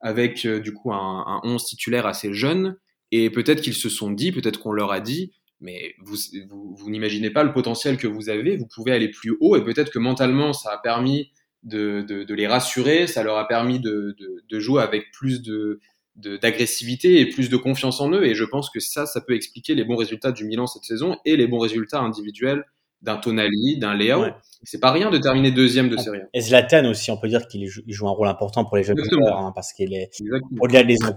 avec euh, du coup un, un 11 titulaire assez jeune. Et peut-être qu'ils se sont dit, peut-être qu'on leur a dit, mais vous, vous, n'imaginez pas le potentiel que vous avez, vous pouvez aller plus haut et peut-être que mentalement ça a permis de, de, de, les rassurer, ça leur a permis de, de jouer avec plus de, d'agressivité et plus de confiance en eux. Et je pense que ça, ça peut expliquer les bons résultats du Milan cette saison et les bons résultats individuels d'un Tonali, d'un Léo. Ouais. C'est pas rien de terminer deuxième de série. Et Zlatan aussi, on peut dire qu'il joue un rôle important pour les jeunes joueurs, hein, parce qu'il est au-delà des autres.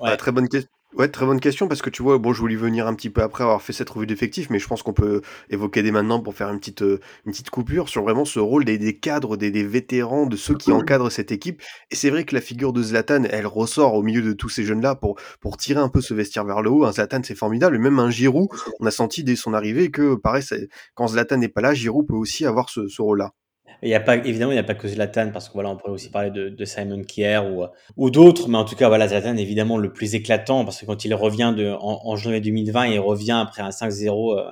Ouais. Ah, très bonne question. Ouais, très bonne question parce que tu vois, bon, je voulais venir un petit peu après avoir fait cette revue d'effectifs, mais je pense qu'on peut évoquer dès maintenant pour faire une petite, euh, une petite coupure sur vraiment ce rôle des, des cadres, des, des, vétérans, de ceux qui encadrent cette équipe. Et c'est vrai que la figure de Zlatan, elle ressort au milieu de tous ces jeunes-là pour, pour tirer un peu ce vestiaire vers le haut. Un Zlatan, c'est formidable. Et même un Giroud, on a senti dès son arrivée que, pareil, quand Zlatan n'est pas là, Giroud peut aussi avoir ce, ce rôle-là. Il y a pas, évidemment, il n'y a pas que Zlatan, parce que voilà, on pourrait aussi parler de, de Simon Kier ou, ou d'autres, mais en tout cas, voilà, Zlatan évidemment le plus éclatant, parce que quand il revient de, en, en janvier 2020, il revient après un 5-0 euh,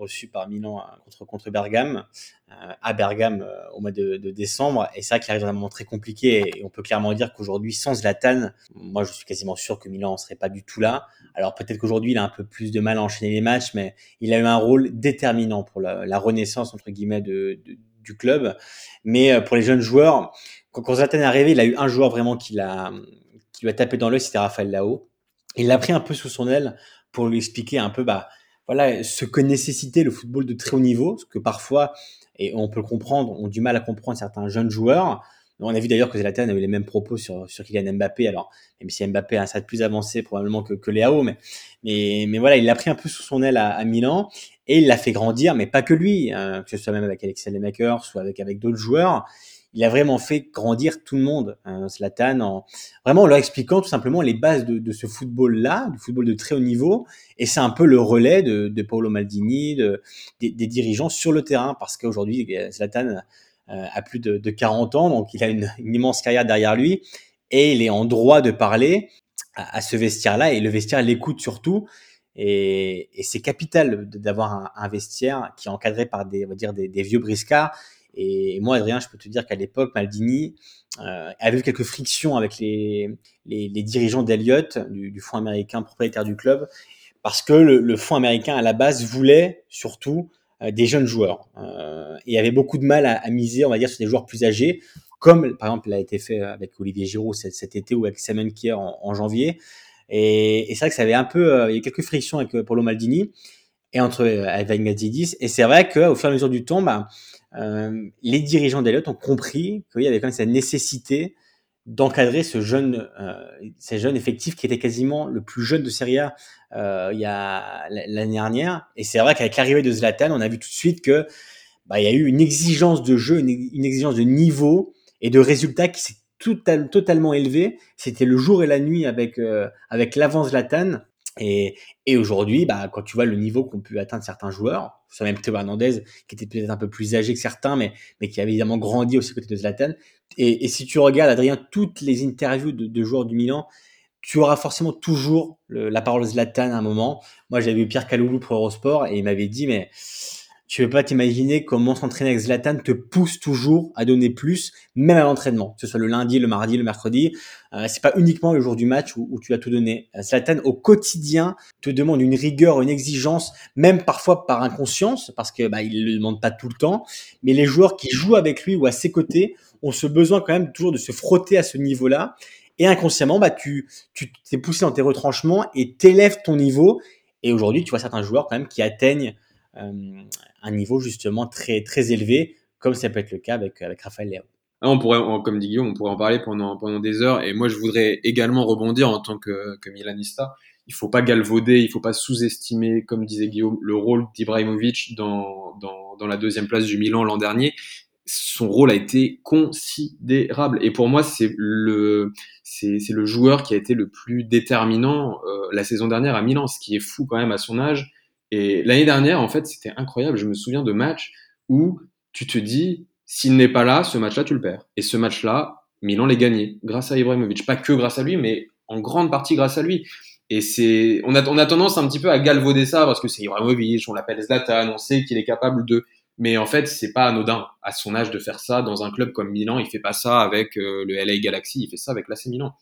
reçu par Milan euh, contre, contre Bergame, euh, à Bergame euh, au mois de, de décembre, et c'est vrai qu'il arrive dans très compliqué, et on peut clairement dire qu'aujourd'hui, sans Zlatan, moi je suis quasiment sûr que Milan ne serait pas du tout là. Alors peut-être qu'aujourd'hui, il a un peu plus de mal à enchaîner les matchs, mais il a eu un rôle déterminant pour la, la renaissance, entre guillemets, de, de club. Mais euh, pour les jeunes joueurs, quand, quand Zlatan est arrivé, il a eu un joueur vraiment qui l'a qui lui a tapé dans l'œil, c'était Raphaël Lao. Il l'a pris un peu sous son aile pour lui expliquer un peu, bah, voilà, ce que nécessitait le football de très haut niveau, ce que parfois, et on peut le comprendre, ont du mal à comprendre certains jeunes joueurs. On a vu d'ailleurs que Zlatan avait les mêmes propos sur, sur Kylian Mbappé. Alors, même si Mbappé a un stade plus avancé probablement que, que Léao, mais, mais, voilà, il l'a pris un peu sous son aile à, à Milan et il l'a fait grandir, mais pas que lui, hein, que ce soit même avec Alexis Lemaker, soit avec, avec d'autres joueurs. Il a vraiment fait grandir tout le monde, hein, Zlatan, en vraiment en leur expliquant tout simplement les bases de, de ce football-là, du football de très haut niveau. Et c'est un peu le relais de, de Paolo Maldini, de, des, dirigeants sur le terrain, parce qu'aujourd'hui, Zlatan euh, a plus de, de, 40 ans, donc il a une, immense carrière derrière lui, et il est en droit de parler à, à ce vestiaire-là, et le vestiaire l'écoute surtout. Et, c'est capital d'avoir un, vestiaire qui est encadré par des, on va dire, des, vieux briscards Et moi, Adrien, je peux te dire qu'à l'époque, Maldini euh, avait eu quelques frictions avec les, dirigeants d'Eliott, du, fonds américain propriétaire du club, parce que le, le fonds américain, à la base, voulait surtout des jeunes joueurs. Euh, et avait beaucoup de mal à, miser, on va dire, sur des joueurs plus âgés, comme par exemple, il a été fait avec Olivier Giroud cet, été ou avec Simon Kier en, en janvier. Et, c'est vrai que ça avait un peu, euh, il y a quelques frictions avec euh, Paulo Maldini et entre avec Gazidis. Et c'est vrai qu'au fur et à mesure du temps, bah, euh, les dirigeants d'Eliott ont compris qu'il y avait quand même cette nécessité d'encadrer ce jeune, euh, ces jeunes effectifs qui était quasiment le plus jeune de Serie A euh, il y a l'année dernière. Et c'est vrai qu'avec l'arrivée de Zlatan, on a vu tout de suite que bah, il y a eu une exigence de jeu, une, une exigence de niveau et de résultats qui s'est totalement élevé. C'était le jour et la nuit avec euh, avec l'avance Zlatan. Et, et aujourd'hui, bah, quand tu vois le niveau qu'ont pu atteindre certains joueurs, soit même Théo Hernandez, qui était peut-être un peu plus âgé que certains, mais, qui avait évidemment grandi aussi côté de Zlatan. Et, si tu regardes, Adrien, toutes les interviews de, joueurs du Milan, tu auras forcément toujours la parole Zlatan à un moment. Moi, j'avais vu Pierre Caloulou pour Eurosport et il m'avait dit, mais tu peux pas t'imaginer comment s'entraîner avec Zlatan te pousse toujours à donner plus, même à l'entraînement, que ce soit le lundi, le mardi, le mercredi. Euh, c'est pas uniquement le jour du match où, tu as tout donné. Euh, Zlatan au quotidien te demande une rigueur, une exigence, même parfois par inconscience, parce que bah, il le demande pas tout le temps. Mais les joueurs qui jouent avec lui ou à ses côtés ont ce besoin quand même toujours de se frotter à ce niveau-là. Et inconsciemment, bah, tu, tu t'es poussé dans tes retranchements et t'élèves ton niveau. Et aujourd'hui, tu vois certains joueurs quand même qui atteignent un niveau justement très très élevé, comme ça peut être le cas avec avec Raphaël Léo. Ah, on pourrait, comme dit Guillaume, on pourrait en parler pendant pendant des heures. Et moi, je voudrais également rebondir en tant que, que Milanista. Il faut pas galvauder, il faut pas sous-estimer, comme disait Guillaume, le rôle d'Ibrahimovic dans, dans dans la deuxième place du Milan l'an dernier. Son rôle a été considérable. Et pour moi, c'est le c'est le joueur qui a été le plus déterminant euh, la saison dernière à Milan, ce qui est fou quand même à son âge et l'année dernière, en fait, c'était incroyable. Je me souviens de matchs où tu te dis, s'il n'est pas là, ce match-là, tu le perds. Et ce match-là, Milan l'a gagné grâce à Ibrahimovic. Pas que grâce à lui, mais en grande partie grâce à lui. Et c'est, on a, tendance un petit peu à galvauder ça parce que c'est Ibrahimovic, on l'appelle Zlatan, on sait qu'il est capable de. Mais en fait, c'est pas anodin à son âge de faire ça dans un club comme Milan. Il fait pas ça avec euh, le LA Galaxy, il fait ça avec l'AC Milan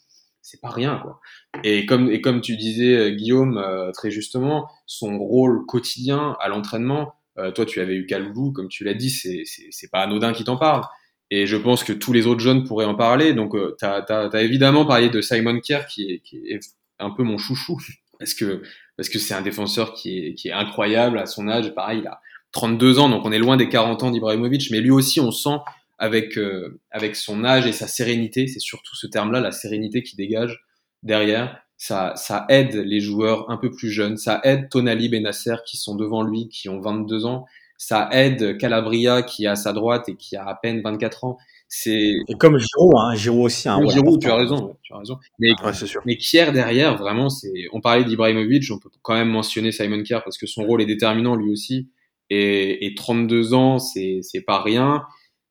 c'est pas rien quoi. Et comme et comme tu disais euh, Guillaume euh, très justement, son rôle quotidien à l'entraînement, euh, toi tu avais eu Kaloulou comme tu l'as dit, c'est c'est pas anodin qui t'en parle. Et je pense que tous les autres jeunes pourraient en parler. Donc tu as, as, évidemment parlé de Simon Kerr qui est, qui est un peu mon chouchou <laughs> parce que parce que c'est un défenseur qui est qui est incroyable à son âge. Pareil, il a 32 ans, donc on est loin des 40 ans d'Ibrahimovic, mais lui aussi on sent avec euh, avec son âge et sa sérénité. C'est surtout ce terme-là, la sérénité qui dégage derrière. Ça, ça aide les joueurs un peu plus jeunes. Ça aide Tonali Benasser qui sont devant lui, qui ont 22 ans. Ça aide Calabria qui est à sa droite et qui a à peine 24 ans. C'est et comme Giroud, hein, Giroud aussi. Hein, Giroud, tu as raison, tu as raison. Mais, ouais, sûr. mais Kier derrière, vraiment, c'est. On parlait d'Ibrahimovic, on peut quand même mentionner Simon Kier parce que son rôle est déterminant lui aussi. Et, et 32 ans, c'est c'est pas rien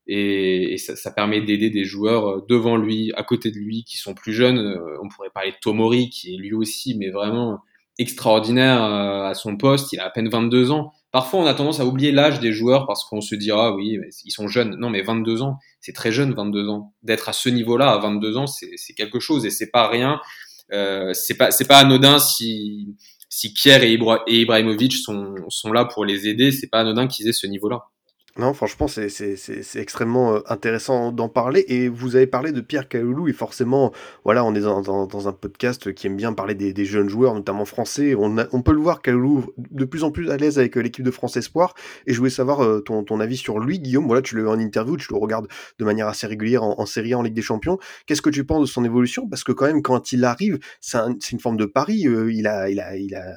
et, ça, permet d'aider des joueurs euh, devant lui, à côté de lui, qui sont plus jeunes. Euh, on pourrait parler de Tomori, qui est lui aussi, mais vraiment extraordinaire euh, à son poste. Il a à peine 22 ans. Parfois, on a tendance à oublier l'âge des joueurs parce qu'on se dit ah oui, ils sont jeunes. Non, mais 22 ans, c'est très jeune, 22 ans. D'être à ce niveau-là à 22 ans, c'est quelque chose et c'est pas rien. C'est pas anodin si si Kier et Ibrahimovic sont sont là pour les aider. C'est pas anodin qu'ils aient ce niveau-là. Non, franchement, c'est extrêmement euh, intéressant d'en parler. Et vous avez parlé de Pierre Kaloulou, et forcément, voilà, on est dans, un podcast qui aime bien parler des, jeunes joueurs, notamment français. On, peut le voir, Kaloulou, de plus en plus à l'aise avec euh, l'équipe de France Espoir. Et je voulais savoir euh, ton, ton avis sur lui, Guillaume. Voilà, tu l'as en interview, tu le regardes de manière assez régulière en, Série en Ligue des Champions. Qu'est-ce que tu penses de son évolution? Parce que quand même, quand il arrive, c'est un, une forme de pari. il a, il a, il a,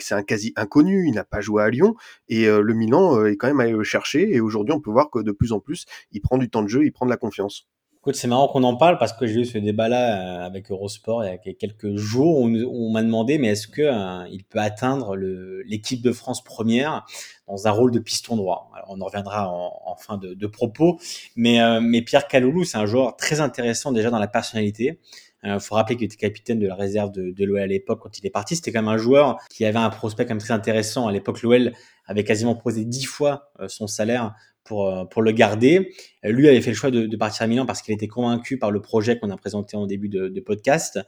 c'est un quasi inconnu. Il n'a pas joué à Lyon, et le Milan est quand même allé le chercher et aujourd'hui on peut voir que de plus en plus il prend du temps de jeu, il prend de la confiance. Écoute, c'est marrant qu'on en parle parce que j'ai eu ce débat-là euh, avec Eurosport il y a quelques jours où on m'a demandé mais est-ce que euh, il peut atteindre l'équipe de France première dans un rôle de piston droit? On en reviendra en, fin de, de, propos, mais, euh, mais Pierre Caloulou c'est un joueur très intéressant déjà dans la personnalité. Il euh, faut rappeler qu'il était capitaine de la réserve de, de l'OL à l'époque quand il est parti. C'était quand même un joueur qui avait un prospect quand même très intéressant. À l'époque, l'OL avait quasiment posé dix fois euh, son salaire pour, euh, le garder. Lui avait fait le choix de, partir à Milan parce qu'il était convaincu par le projet qu'on a présenté en début de, podcast.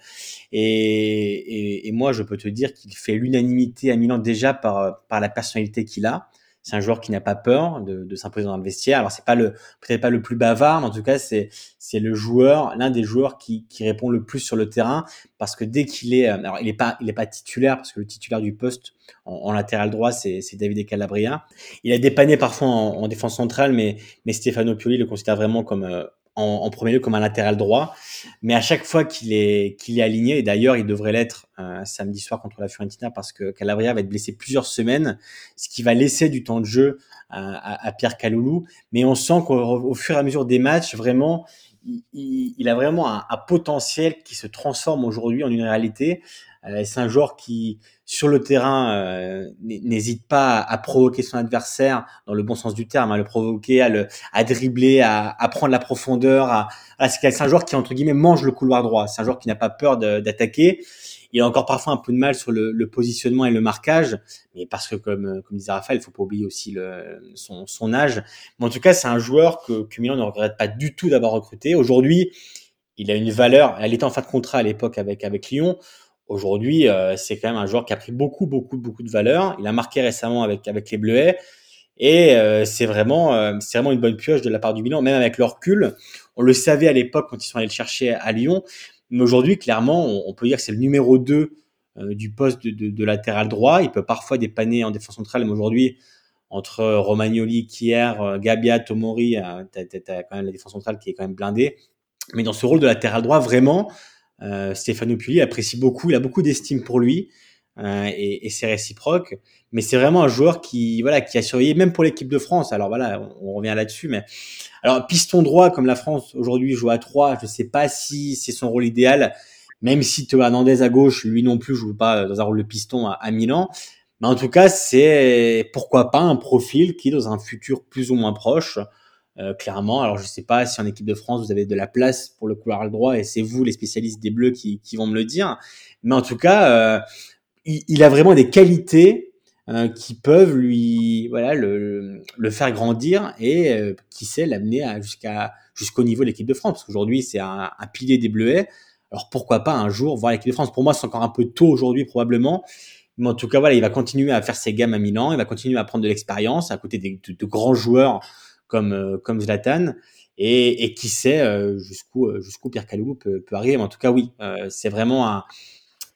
Et, moi, je peux te dire qu'il fait l'unanimité à Milan déjà par la personnalité qu'il a. C'est un joueur qui n'a pas peur de, de s'imposer dans le vestiaire. Alors c'est pas le peut-être pas le plus bavard, mais en tout cas c'est c'est le joueur, l'un des joueurs qui, qui répond le plus sur le terrain parce que dès qu'il est, alors il est pas il est pas titulaire parce que le titulaire du poste en, latéral droit c'est c'est David Calabria. Il a dépanné parfois en, en, défense centrale, mais mais Stefano Pioli le considère vraiment comme euh, en, premier lieu comme un latéral droit. Mais à chaque fois qu'il est, qu'il est aligné, et d'ailleurs il devrait l'être euh, samedi soir contre la Fiorentina parce que Calabria va être blessé plusieurs semaines, ce qui va laisser du temps de jeu à, Pierre Caloulou. Mais on sent qu'au fur et à mesure des matchs, vraiment, il, a vraiment un, potentiel qui se transforme aujourd'hui en une réalité. Euh, c'est un joueur qui, sur le terrain, euh, n'hésite pas à, provoquer son adversaire dans le bon sens du terme, à le provoquer, à le, à dribbler, à, à prendre la profondeur. À, à c'est un joueur qui entre guillemets mange le couloir droit. C'est un joueur qui n'a pas peur d'attaquer. Il a encore parfois un peu de mal sur le, le, positionnement et le marquage, mais parce que comme comme disait Raphaël, il faut pas oublier aussi le, son, son âge. Mais en tout cas, c'est un joueur que, que Milan ne regrette pas du tout d'avoir recruté. Aujourd'hui, il a une valeur. Elle était en fin de contrat à l'époque avec avec Lyon. Aujourd'hui, euh, c'est quand même un joueur qui a pris beaucoup, beaucoup, beaucoup de valeur. Il a marqué récemment avec avec les Bleuets et euh, c'est vraiment, euh, vraiment une bonne pioche de la part du Milan, même avec leur recul. On le savait à l'époque quand ils sont allés le chercher à Lyon, mais aujourd'hui, clairement, on, peut dire que c'est le numéro 2 du poste de, de, latéral droit. Il peut parfois dépanner en défense centrale, mais aujourd'hui, entre Romagnoli, Kier, Gabia, Tomori, tu quand même la défense centrale qui est quand même blindée. Mais dans ce rôle de latéral droit, vraiment, euh, Stéphano Pulli apprécie beaucoup, il a beaucoup d'estime pour lui euh, et, et c'est réciproque. Mais c'est vraiment un joueur qui, voilà, qui a surveillé même pour l'équipe de France. Alors voilà, on, revient là-dessus, mais alors piston droit comme la France aujourd'hui joue à 3, je sais pas si c'est son rôle idéal. Même si Théo Hernandez à gauche, lui non plus joue pas dans un rôle de piston à, à Milan. Mais en tout cas, c'est pourquoi pas un profil qui, dans un futur plus ou moins proche, euh, clairement. Alors, je sais pas si en équipe de France, vous avez de la place pour le couloir droit et c'est vous, les spécialistes des Bleus, qui, vont me le dire. Mais en tout cas, euh, il, a vraiment des qualités euh, qui peuvent lui, voilà, le, faire grandir et qui sait l'amener jusqu'au niveau de l'équipe de France. Parce qu'aujourd'hui, c'est un, pilier des Bleuets. Alors pourquoi pas un jour voir l'équipe de France? Pour moi, c'est encore un peu tôt aujourd'hui probablement. Mais en tout cas, voilà, il va continuer à faire ses gammes à Milan, il va continuer à prendre de l'expérience à côté de grands joueurs comme euh, comme Zlatan et, et qui sait euh, jusqu'où euh, jusqu'où Pierre Caloulou peut, peut arriver. Mais en tout cas, oui, c'est vraiment un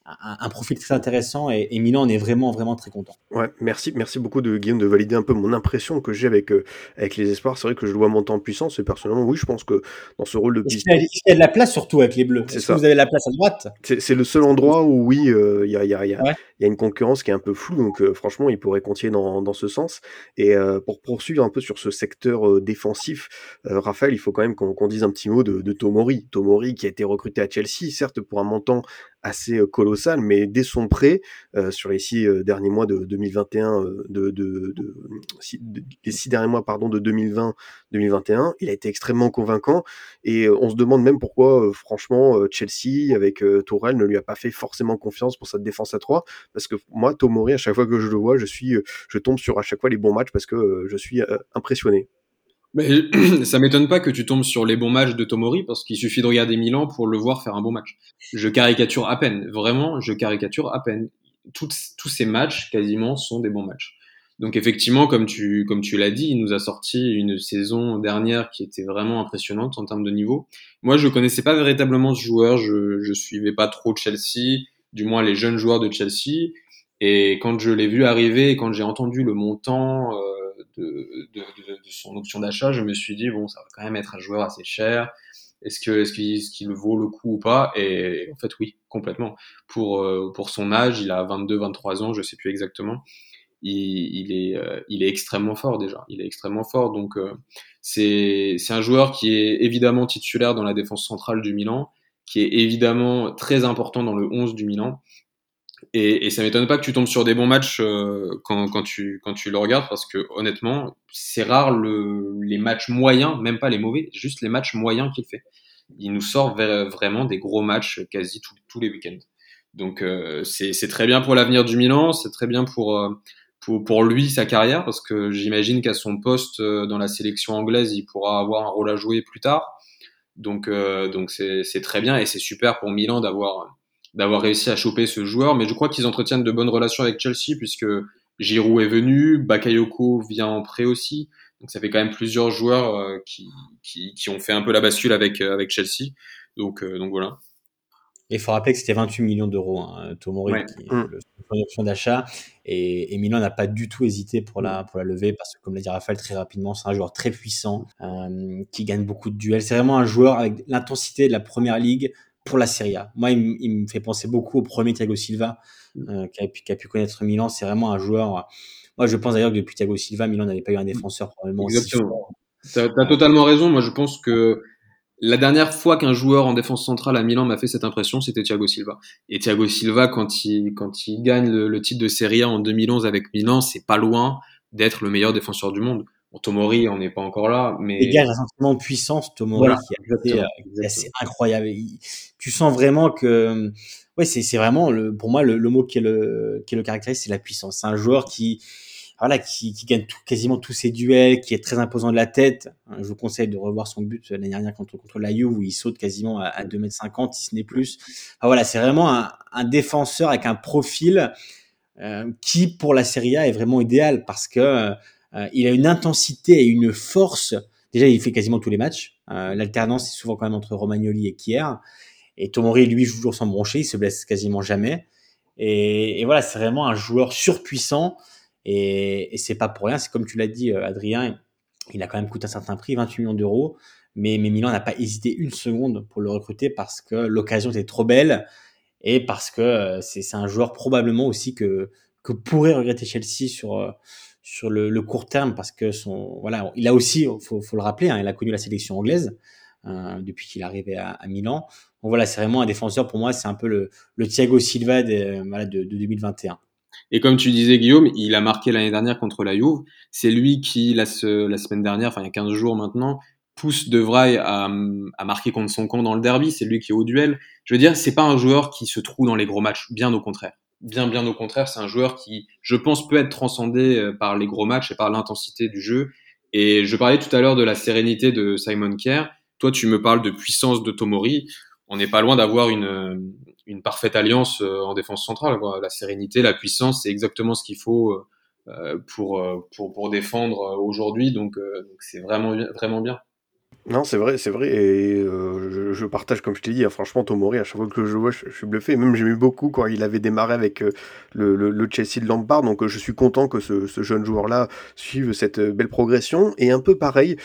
un, un, profil très intéressant et, et, Milan en est vraiment vraiment très content. Ouais, merci, merci beaucoup de Guillaume de valider un peu mon impression que j'ai avec euh, avec les espoirs. C'est vrai que je le vois monter en puissance et personnellement, oui, je pense que dans ce rôle de piste, il, y a de la place surtout avec les Bleus? C'est ça. Vous avez la place à droite? C'est le seul endroit où oui, il euh, y a il y a y a, ouais. y a une concurrence qui est un peu floue, donc euh, franchement, il pourrait continuer dans dans ce sens. Et pour poursuivre un peu sur ce secteur défensif, Raphaël, il faut quand même qu'on qu dise un petit mot de, de Tomori. Tomori qui a été recruté à Chelsea, certes pour un montant assez colossal, mais dès son prêt, euh, sur les six derniers mois de 2021, euh, de, de, de, six, les six derniers mois pardon de 2020-2021, il a été extrêmement convaincant et on se demande même pourquoi, franchement, Chelsea avec Tourelle ne lui a pas fait forcément confiance pour cette défense à 3 parce que moi, Tomori, à chaque fois que je le vois, je suis, je tombe sur à chaque fois les bons matchs parce que je suis impressionné. Mais <clears throat> ça m'étonne pas que tu tombes sur les bons matchs de Tomori parce qu'il suffit de regarder Milan pour le voir faire un bon match. Je caricature à peine, vraiment, je caricature à peine. Tous ces matchs quasiment sont des bons matchs. Donc effectivement, comme tu comme tu l'as dit, il nous a sorti une saison dernière qui était vraiment impressionnante en termes de niveau. Moi, je connaissais pas véritablement ce joueur, je je suivais pas trop Chelsea, du moins les jeunes joueurs de Chelsea. Et quand je l'ai vu arriver, quand j'ai entendu le montant euh, de, son option d'achat, je me suis dit bon, ça va quand même être un joueur assez cher. Est-ce qu'il est vaut le coup ou pas? Et en fait, oui, complètement. Pour euh, pour son âge, il a 22, 23 ans, je sais plus exactement. Il, il est euh, il est extrêmement fort déjà. Il est extrêmement fort. Donc euh, c'est un joueur qui est évidemment titulaire dans la défense centrale du Milan, qui est évidemment très important dans le 11 du Milan et, et ça m'étonne pas que tu tombes sur des bons matchs euh, quand, quand, tu, quand tu le regardes, parce que honnêtement, c'est rare le, les matchs moyens, même pas les mauvais, juste les matchs moyens qu'il fait. Il nous sort vraiment des gros matchs quasi tous, les week-ends. Donc euh, c'est très bien pour l'avenir du Milan, c'est très bien pour, euh, pour, pour lui sa carrière parce que j'imagine qu'à son poste euh, dans la sélection anglaise, il pourra avoir un rôle à jouer plus tard. Donc euh, donc c'est très bien et c'est super pour Milan d'avoir d'avoir réussi à choper ce joueur. Mais je crois qu'ils entretiennent de bonnes relations avec Chelsea puisque Giroud est venu, Bakayoko vient en prêt aussi. Donc ça fait quand même plusieurs joueurs euh, qui, qui, qui, ont fait un peu la bascule avec, avec Chelsea. Donc, euh, donc voilà. Il faut rappeler que c'était 28 millions d'euros, hein, Tomori, Ouais. qui Mm. le option d'achat. Et, et Milan n'a pas du tout hésité pour la, pour la lever parce que, comme l'a dit Raphaël très rapidement, c'est un joueur très puissant, euh, qui gagne beaucoup de duels. C'est vraiment un joueur avec l'intensité de la première ligue pour la Serie A. Moi, il, me fait penser beaucoup au premier Thiago Silva, euh, qui, a, pu- qui a pu connaître Milan. C'est vraiment un joueur. Moi, je pense d'ailleurs que depuis Thiago Silva, Milan n'avait pas eu un défenseur probablement Exactement. fort. T'as as totalement raison. Moi, je pense que la dernière fois qu'un joueur en défense centrale à Milan m'a fait cette impression, c'était Thiago Silva. Et Thiago Silva, quand il, quand il gagne le, le titre de Serie A en 2011 avec Milan, c'est pas loin d'être le meilleur défenseur du monde. Bon, Tomori, on n'est pas encore là, mais Il gagne un sentiment de puissance, Tomori, Voilà, qui euh, qui est assez incroyable. Il- tu sens vraiment que, ouais, c'est vraiment le, pour moi le, le mot qui est le qui est le caractérise, c'est la puissance. C'est un joueur qui, voilà, qui, qui gagne tout, quasiment tous ses duels, qui est très imposant de la tête. Hein, Je vous conseille de revoir son but l'année dernière contre contre la Juve où il saute quasiment à, à 2m50 si ce n'est plus. Enfin, voilà, c'est vraiment un, un défenseur avec un profil euh, qui pour la Serie A est vraiment idéal parce que euh, il a une intensité et une force. Déjà, il fait quasiment tous les matchs. Euh, L'alternance est souvent quand même entre Romagnoli et Kier. Et Tomori, lui, joue toujours sans broncher. Il se blesse quasiment jamais. Et, et voilà, c'est vraiment un joueur surpuissant. Et, et c'est pas pour rien. C'est comme tu l'as dit, euh, Adrien. Il a quand même coûté un certain prix, 28 millions d'euros. Mais, mais Milan n'a pas hésité une seconde pour le recruter parce que l'occasion était trop belle et parce que euh, c'est c'est un joueur probablement aussi que, que pourrait regretter Chelsea sur, euh, sur le, court terme parce que son voilà il a aussi faut, faut le rappeler hein, il a connu la sélection anglaise euh, depuis qu'il est arrivé à, Milan donc voilà c'est vraiment un défenseur pour moi c'est un peu le, Thiago Silva de, voilà, de, de 2021 Et comme tu disais, Guillaume, il a marqué l'année dernière contre la Juve. C'est lui qui, la, la semaine dernière, enfin il y a 15 jours maintenant, pousse De à, à marquer contre son camp dans le derby. C'est lui qui est au duel. Je veux dire, c'est pas un joueur qui se trouve dans les gros matchs. Bien au contraire. Bien, bien au contraire, c'est un joueur qui, je pense, peut être transcendé euh, par les gros matchs et par l'intensité du jeu. Et je parlais tout à l'heure de la sérénité de Simon Kerr. Toi, tu me parles de puissance de Tomori. On n'est pas loin d'avoir une, euh, une parfaite alliance euh, en défense centrale. La sérénité, la puissance, c'est exactement ce qu'il faut pour, pour, pour défendre aujourd'hui. Donc, c'est vraiment, vraiment bien. Non, c'est vrai, c'est vrai, et euh, je, partage, comme je t'ai dit, hein, franchement, Tomori, à chaque fois que je le vois, je, suis bluffé. Même j'aimais beaucoup quand il avait démarré avec euh, le, Chelsea de Lampard, donc euh, je suis content que ce, jeune joueur-là suive cette belle progression. Et un peu pareil,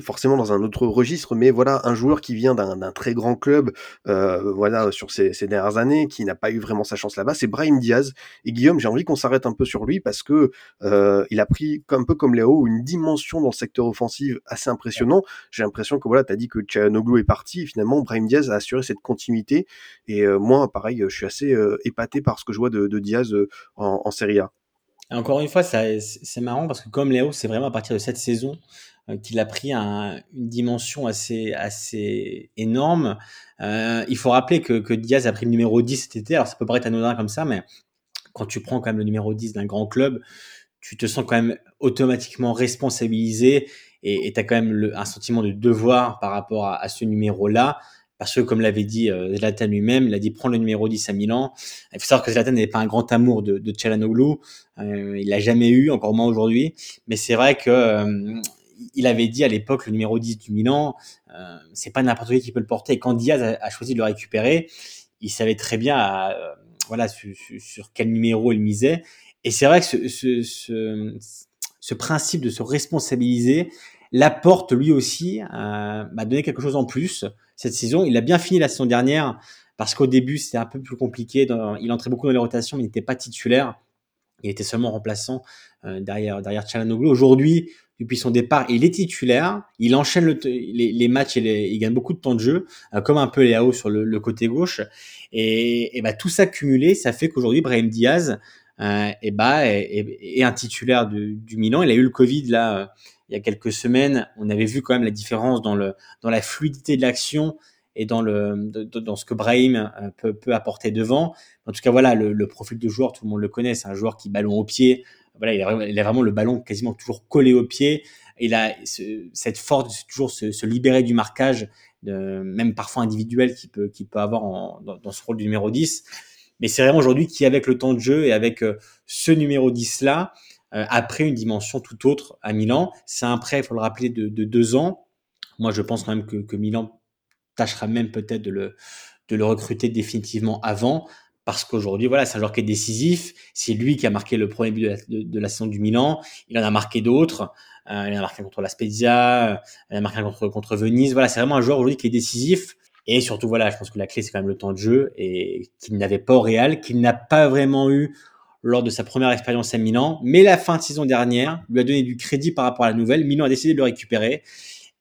forcément dans un autre registre, mais voilà, un joueur qui vient d'un très grand club, voilà, sur ces, dernières années, qui n'a pas eu vraiment sa chance là-bas, c'est Brahim Diaz. Et Guillaume, j'ai envie qu'on s'arrête un peu sur lui parce que il a pris, un peu comme Léo, une dimension dans le secteur offensif assez impressionnant j'ai l'impression que voilà, tu as dit que Tchahanoglu est parti, et finalement Brahim Diaz a assuré cette continuité. Et euh, moi, pareil, je suis assez euh, épaté par ce que je vois de, Diaz euh, en, en Serie A. Encore une fois, c'est marrant parce que comme Léo, c'est vraiment à partir de cette saison qu'il a pris un- une dimension assez, assez énorme. Il faut rappeler que, que Diaz a pris le numéro 10 cet été. Alors ça peut paraître anodin comme ça, mais quand tu prends quand même le numéro 10 d'un grand club, tu te sens quand même automatiquement responsabilisé et tu as quand même un sentiment de devoir par rapport à, ce numéro-là. Parce que, comme l'avait dit euh, Zlatan lui-même, il a dit prends le numéro 10 à Milan. Il faut savoir que Zlatan n'est pas un grand amour de, de Tchalanoglu. Euh, il l'a jamais eu, encore moins aujourd'hui. Mais c'est vrai que euh, il avait dit à l'époque le numéro 10 du Milan, euh, c'est pas n'importe qui qui peut le porter. Et quand Diaz a, choisi de le récupérer, il savait très bien euh, voilà sur, quel numéro il misait. Et c'est vrai que ce, ce principe de se responsabiliser l'apporte lui aussi à bah, donner quelque chose en plus cette saison. Il a bien fini la saison dernière parce qu'au début c'était un peu plus compliqué. Il entrait beaucoup dans les rotations, mais il n'était pas titulaire. Il était seulement remplaçant euh, derrière derrière Chalanoglu. Aujourd'hui, depuis son départ, il est titulaire. Il enchaîne les, matchs et il gagne beaucoup de temps de jeu, euh, comme un peu Léao sur le, côté gauche. Et, et bah, tout ça cumulé, ça fait qu'aujourd'hui, Brahim Diaz euh, et bah, est, est- est un titulaire du, Milan. Il a eu le Covid là euh, il y a quelques semaines. On avait vu quand même la différence dans le dans la fluidité de l'action et dans le dans ce que Brahim euh, peut, peut apporter devant. En tout cas, voilà, le, profil de joueur, tout le monde le connaît. C'est un joueur qui ballon au pied, voilà, il a, vraiment, le ballon quasiment toujours collé au pied. Il a ce, cette force de toujours se, libérer du marquage, même parfois individuel qu'il peut, qu'il peut avoir dans, dans, ce rôle du numéro 10. Mais c'est vraiment aujourd'hui qui, avec le temps de jeu et avec euh, ce numéro 10-là, euh, après une dimension tout autre à Milan. C'est un prêt, il faut le rappeler, de, de, deux ans. Moi, je pense quand même que, que Milan tâchera même peut-être de le, de le recruter définitivement avant parce qu'aujourd'hui, voilà, c'est un joueur qui est décisif. C'est lui qui a marqué le premier but de la, de, la saison du Milan. Il en a marqué d'autres. Euh, il en a marqué contre la Spezia. Euh, il en a marqué contre, contre Venise. Voilà, c'est vraiment un joueur aujourd'hui qui est décisif. Et surtout, voilà, je pense que la clé, c'est quand même le temps de jeu et qu'il n'avait pas au Real, qu'il n'a pas vraiment eu lors de sa première expérience à Milan. Mais la fin de saison dernière lui a donné du crédit par rapport à la nouvelle. Milan a décidé de le récupérer.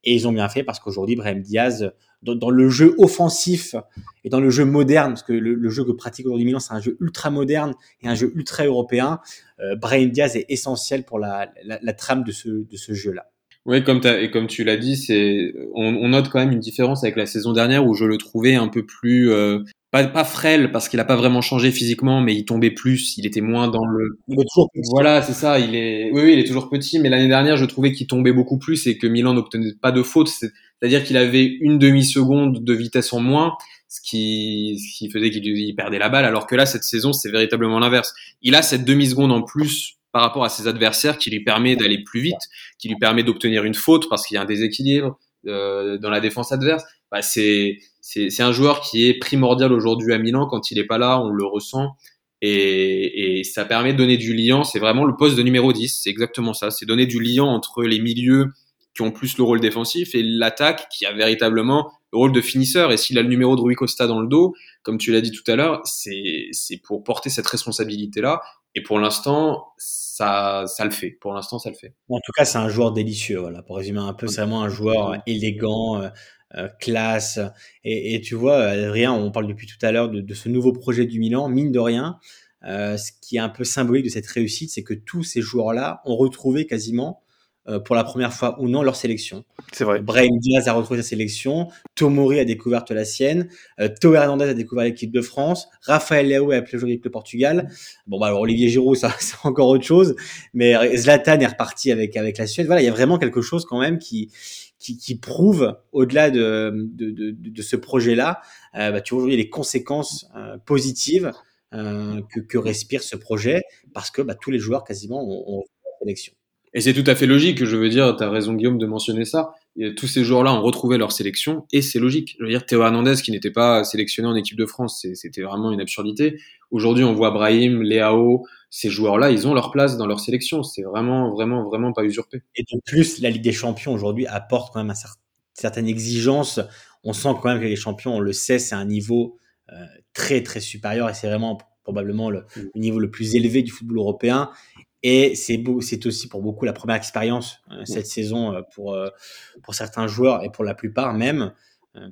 Et ils ont bien fait parce qu'aujourd'hui, Brahim Diaz, dans, le jeu offensif et dans le jeu moderne, parce que le, le jeu que pratique aujourd'hui Milan, c'est un jeu ultra moderne et un jeu ultra européen, euh, Brahim Diaz est essentiel pour la, la, la trame de ce, de ce jeu-là. Oui, comme, et comme tu l'as dit, c'est on, on, note quand même une différence avec la saison dernière où je le trouvais un peu plus euh, pas, pas frêle parce qu'il a pas vraiment changé physiquement, mais il tombait plus, il était moins dans le. Il est toujours petit. Voilà, c'est ça. Il est, oui, oui, il est toujours petit, mais l'année dernière, je trouvais qu'il tombait beaucoup plus et que Milan n'obtenait pas de fautes. C'est-à-dire qu'il avait une demi-seconde de vitesse en moins, ce qui, ce qui faisait qu'il perdait la balle. Alors que là, cette saison, c'est véritablement l'inverse. Il a cette demi-seconde en plus par rapport à ses adversaires qui lui permet d'aller plus vite, qui lui permet d'obtenir une faute parce qu'il y a un déséquilibre euh, dans la défense adverse. Bah, c'est un joueur qui est primordial aujourd'hui à Milan. Quand il est pas là, on le ressent. Et, et ça permet de donner du lien. C'est vraiment le poste de numéro 10. C'est exactement ça. C'est donner du lien entre les milieux qui ont plus le rôle défensif et l'attaque qui a véritablement le rôle de finisseur. Et s'il a le numéro de Rui Costa dans le dos, comme tu l'as dit tout à l'heure, c'est pour porter cette responsabilité-là. Et pour l'instant, ça, ça le fait. Pour l'instant, ça le fait. En tout cas, c'est un joueur délicieux. Voilà, pour résumer un peu, c'est vraiment un joueur élégant, euh, classe. Et, et, tu vois, Adrien, on parle depuis tout à l'heure de, de, ce nouveau projet du Milan. Mine de rien, euh, ce qui est un peu symbolique de cette réussite, c'est que tous ces joueurs-là ont retrouvé quasiment euh, pour la première fois ou non leur sélection. C'est vrai. Brahim Diaz a retrouvé sa sélection, Tomori a découvert la sienne, euh, Théo Hernandez a découvert l'équipe de France, Raphaël Leao a appelé l'équipe de Portugal. Bon bah alors Olivier Giroud ça <laughs> c'est encore autre chose, mais Zlatan est reparti avec avec la Suède. Voilà, il y a vraiment quelque chose quand même qui qui, qui prouve au-delà de, de, de, de, ce projet-là, euh, bah, tu vois aujourd'hui les conséquences euh, positives euh, que, que respire ce projet parce que bah, tous les joueurs quasiment ont, ont sélection. Et c'est tout à fait logique, je veux dire, tu as raison Guillaume de mentionner ça. Et tous ces joueurs-là ont retrouvé leur sélection et c'est logique. Je veux dire, Théo Hernandez qui n'était pas sélectionné en équipe de France, c'était vraiment une absurdité. Aujourd'hui, on voit Brahim, Léao, ces joueurs-là, ils ont leur place dans leur sélection. C'est vraiment, vraiment, vraiment pas usurpé. Et de plus, la Ligue des Champions aujourd'hui apporte quand même un certain, certaines exigences. On sent quand même que les champions, on le sait, c'est un niveau euh, très, très supérieur et c'est vraiment probablement le, le, niveau le plus élevé du football européen. Et c'est c'est aussi pour beaucoup la première expérience euh, cette saison euh, pour euh, pour certains joueurs et pour la plupart même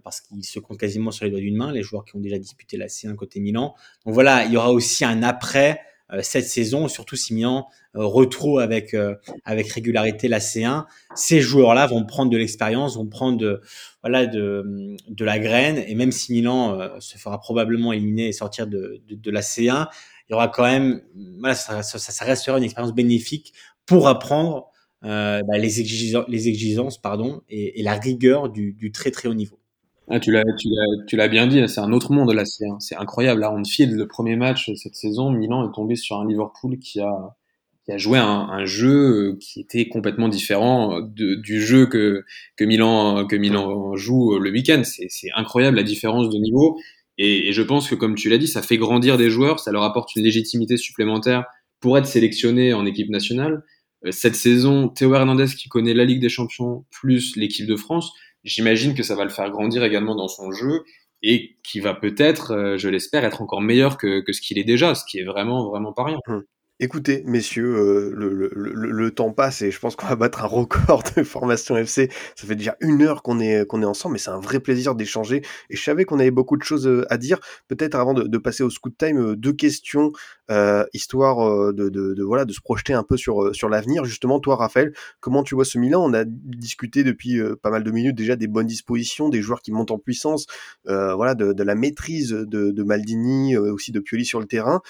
parce qu'ils se comptent quasiment sur les doigts d'une main les joueurs qui ont déjà disputé la C1 côté Milan. Donc voilà, il y aura aussi un après cette saison, surtout si Milan retrouve avec avec régularité la C1. Ces joueurs-là vont prendre de l'expérience, vont prendre de voilà de de la graine et même si Milan se fera probablement éliminer et sortir de de, de la C1 il y aura quand même, ça, restera une expérience bénéfique pour apprendre euh, bah, les, exigences, pardon, et, la rigueur du, très très haut niveau. Ah, tu l'as, bien dit, c'est un autre monde là, c'est, c'est incroyable. Là, on file le premier match cette saison, Milan est tombé sur un Liverpool qui a, joué un, jeu qui était complètement différent du jeu que, Milan, joue le week-end. C'est incroyable la différence de niveau. Et, et, je pense que, comme tu l'as dit, ça fait grandir des joueurs, ça leur apporte une légitimité supplémentaire pour être sélectionnés en équipe nationale. Euh, cette saison, Théo Hernandez qui connaît la Ligue des Champions plus l'équipe de France, j'imagine que ça va le faire grandir également dans son jeu et qui va peut-être, euh, je l'espère, être encore meilleur que, que ce qu'il est déjà, ce qui est vraiment, vraiment pas rien. Écoutez, messieurs, euh, le, le, le, temps passe et je pense qu'on va battre un record de formation FC. Ça fait déjà une heure qu'on est, qu'on est ensemble, mais c'est un vrai plaisir d'échanger. Et je savais qu'on avait beaucoup de choses à dire. Peut-être avant de, passer au scoot time, deux questions euh, histoire euh, de, de, voilà de se projeter un peu sur sur l'avenir. Justement, toi, Raphaël, comment tu vois ce Milan? On a discuté depuis pas mal de minutes déjà des bonnes dispositions, des joueurs qui montent en puissance, voilà, de, la maîtrise de Maldini, aussi de Pioli sur le terrain.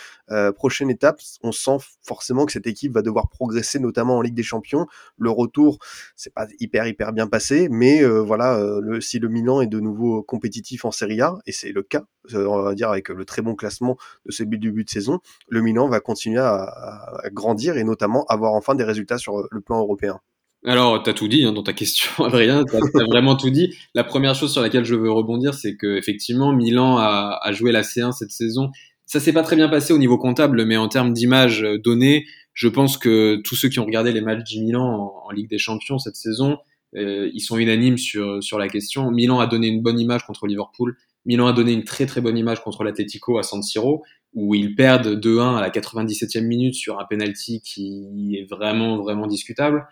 prochaine étape, on sent forcément que cette équipe va devoir progresser, notamment en Ligue des Champions. Le retour, c'est pas hyper hyper bien passé, mais voilà, le, si le Milan est de nouveau compétitif en Serie A, et c'est le cas, on va dire avec le très bon classement de ce début de saison, le Milan va continuer à, grandir et notamment avoir enfin des résultats sur le plan européen. Alors, tu as tout dit hein, dans ta question, <laughs> Adrien. Tu as, vraiment tout dit. La première chose sur laquelle je veux rebondir, c'est que effectivement, Milan a, a, joué la C1 cette saison. Ça s'est pas très bien passé au niveau comptable, mais en termes d'image donnée, je pense que tous ceux qui ont regardé les matchs du Milan en, Ligue des Champions cette saison, euh, ils sont unanimes sur, sur la question. Milan a donné une bonne image contre Liverpool. Milan a donné une très très bonne image contre l'Atletico à San Siro, où ils perdent 2-1 à la 97e minute sur un penalty qui est vraiment vraiment discutable.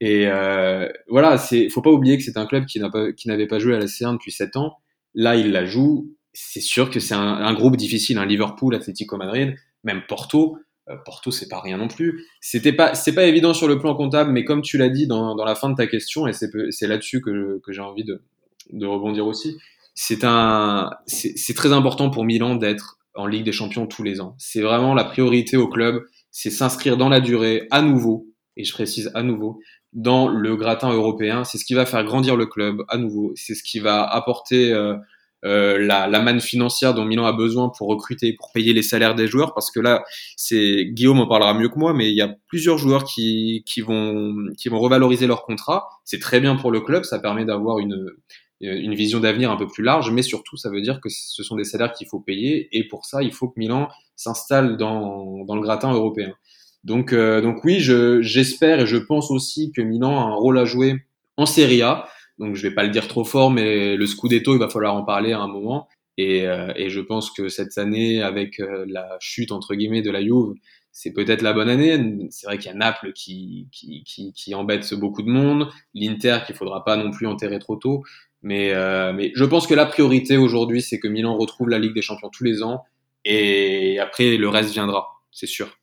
Et euh, voilà, c'est faut pas oublier que c'est un club qui n'a pas qui n'avait pas joué à la C1 depuis 7 ans. Là, il la joue. C'est sûr que c'est un, groupe difficile. Un hein. Liverpool, Atlético Madrid, même Porto. Euh, Porto, c'est pas rien non plus. C'était pas, c'est pas évident sur le plan comptable, mais comme tu l'as dit dans, dans la fin de ta question, et c'est, c'est là-dessus que, que j'ai envie de, de rebondir aussi. C'est un, c'est très important pour Milan d'être en Ligue des Champions tous les ans. C'est vraiment la priorité au club. C'est s'inscrire dans la durée à nouveau, et je précise à nouveau, dans le gratin européen. C'est ce qui va faire grandir le club à nouveau. C'est ce qui va apporter euh, euh, la, la, manne financière dont Milan a besoin pour recruter, pour payer les salaires des joueurs, parce que là, c'est Guillaume en parlera mieux que moi, mais il y a plusieurs joueurs qui, qui vont qui vont revaloriser leur contrat. C'est très bien pour le club, ça permet d'avoir une une vision d'avenir un peu plus large, mais surtout ça veut dire que ce sont des salaires qu'il faut payer, et pour ça, il faut que Milan s'installe dans dans le gratin européen. Donc euh, donc oui, j'espère et je pense aussi que Milan a un rôle à jouer en Serie A. Donc je vais pas le dire trop fort, mais le Scudetto, il va falloir en parler à un moment. Et, euh, je pense que cette année, avec euh, la chute entre guillemets de la Juve, c'est peut-être la bonne année. C'est vrai qu'il y a Naples qui, qui, qui, qui, embête beaucoup de monde, l'Inter qu'il faudra pas non plus enterrer trop tôt. Mais, euh, mais je pense que la priorité aujourd'hui, c'est que Milan retrouve la Ligue des Champions tous les ans. Et après, le reste viendra, c'est sûr.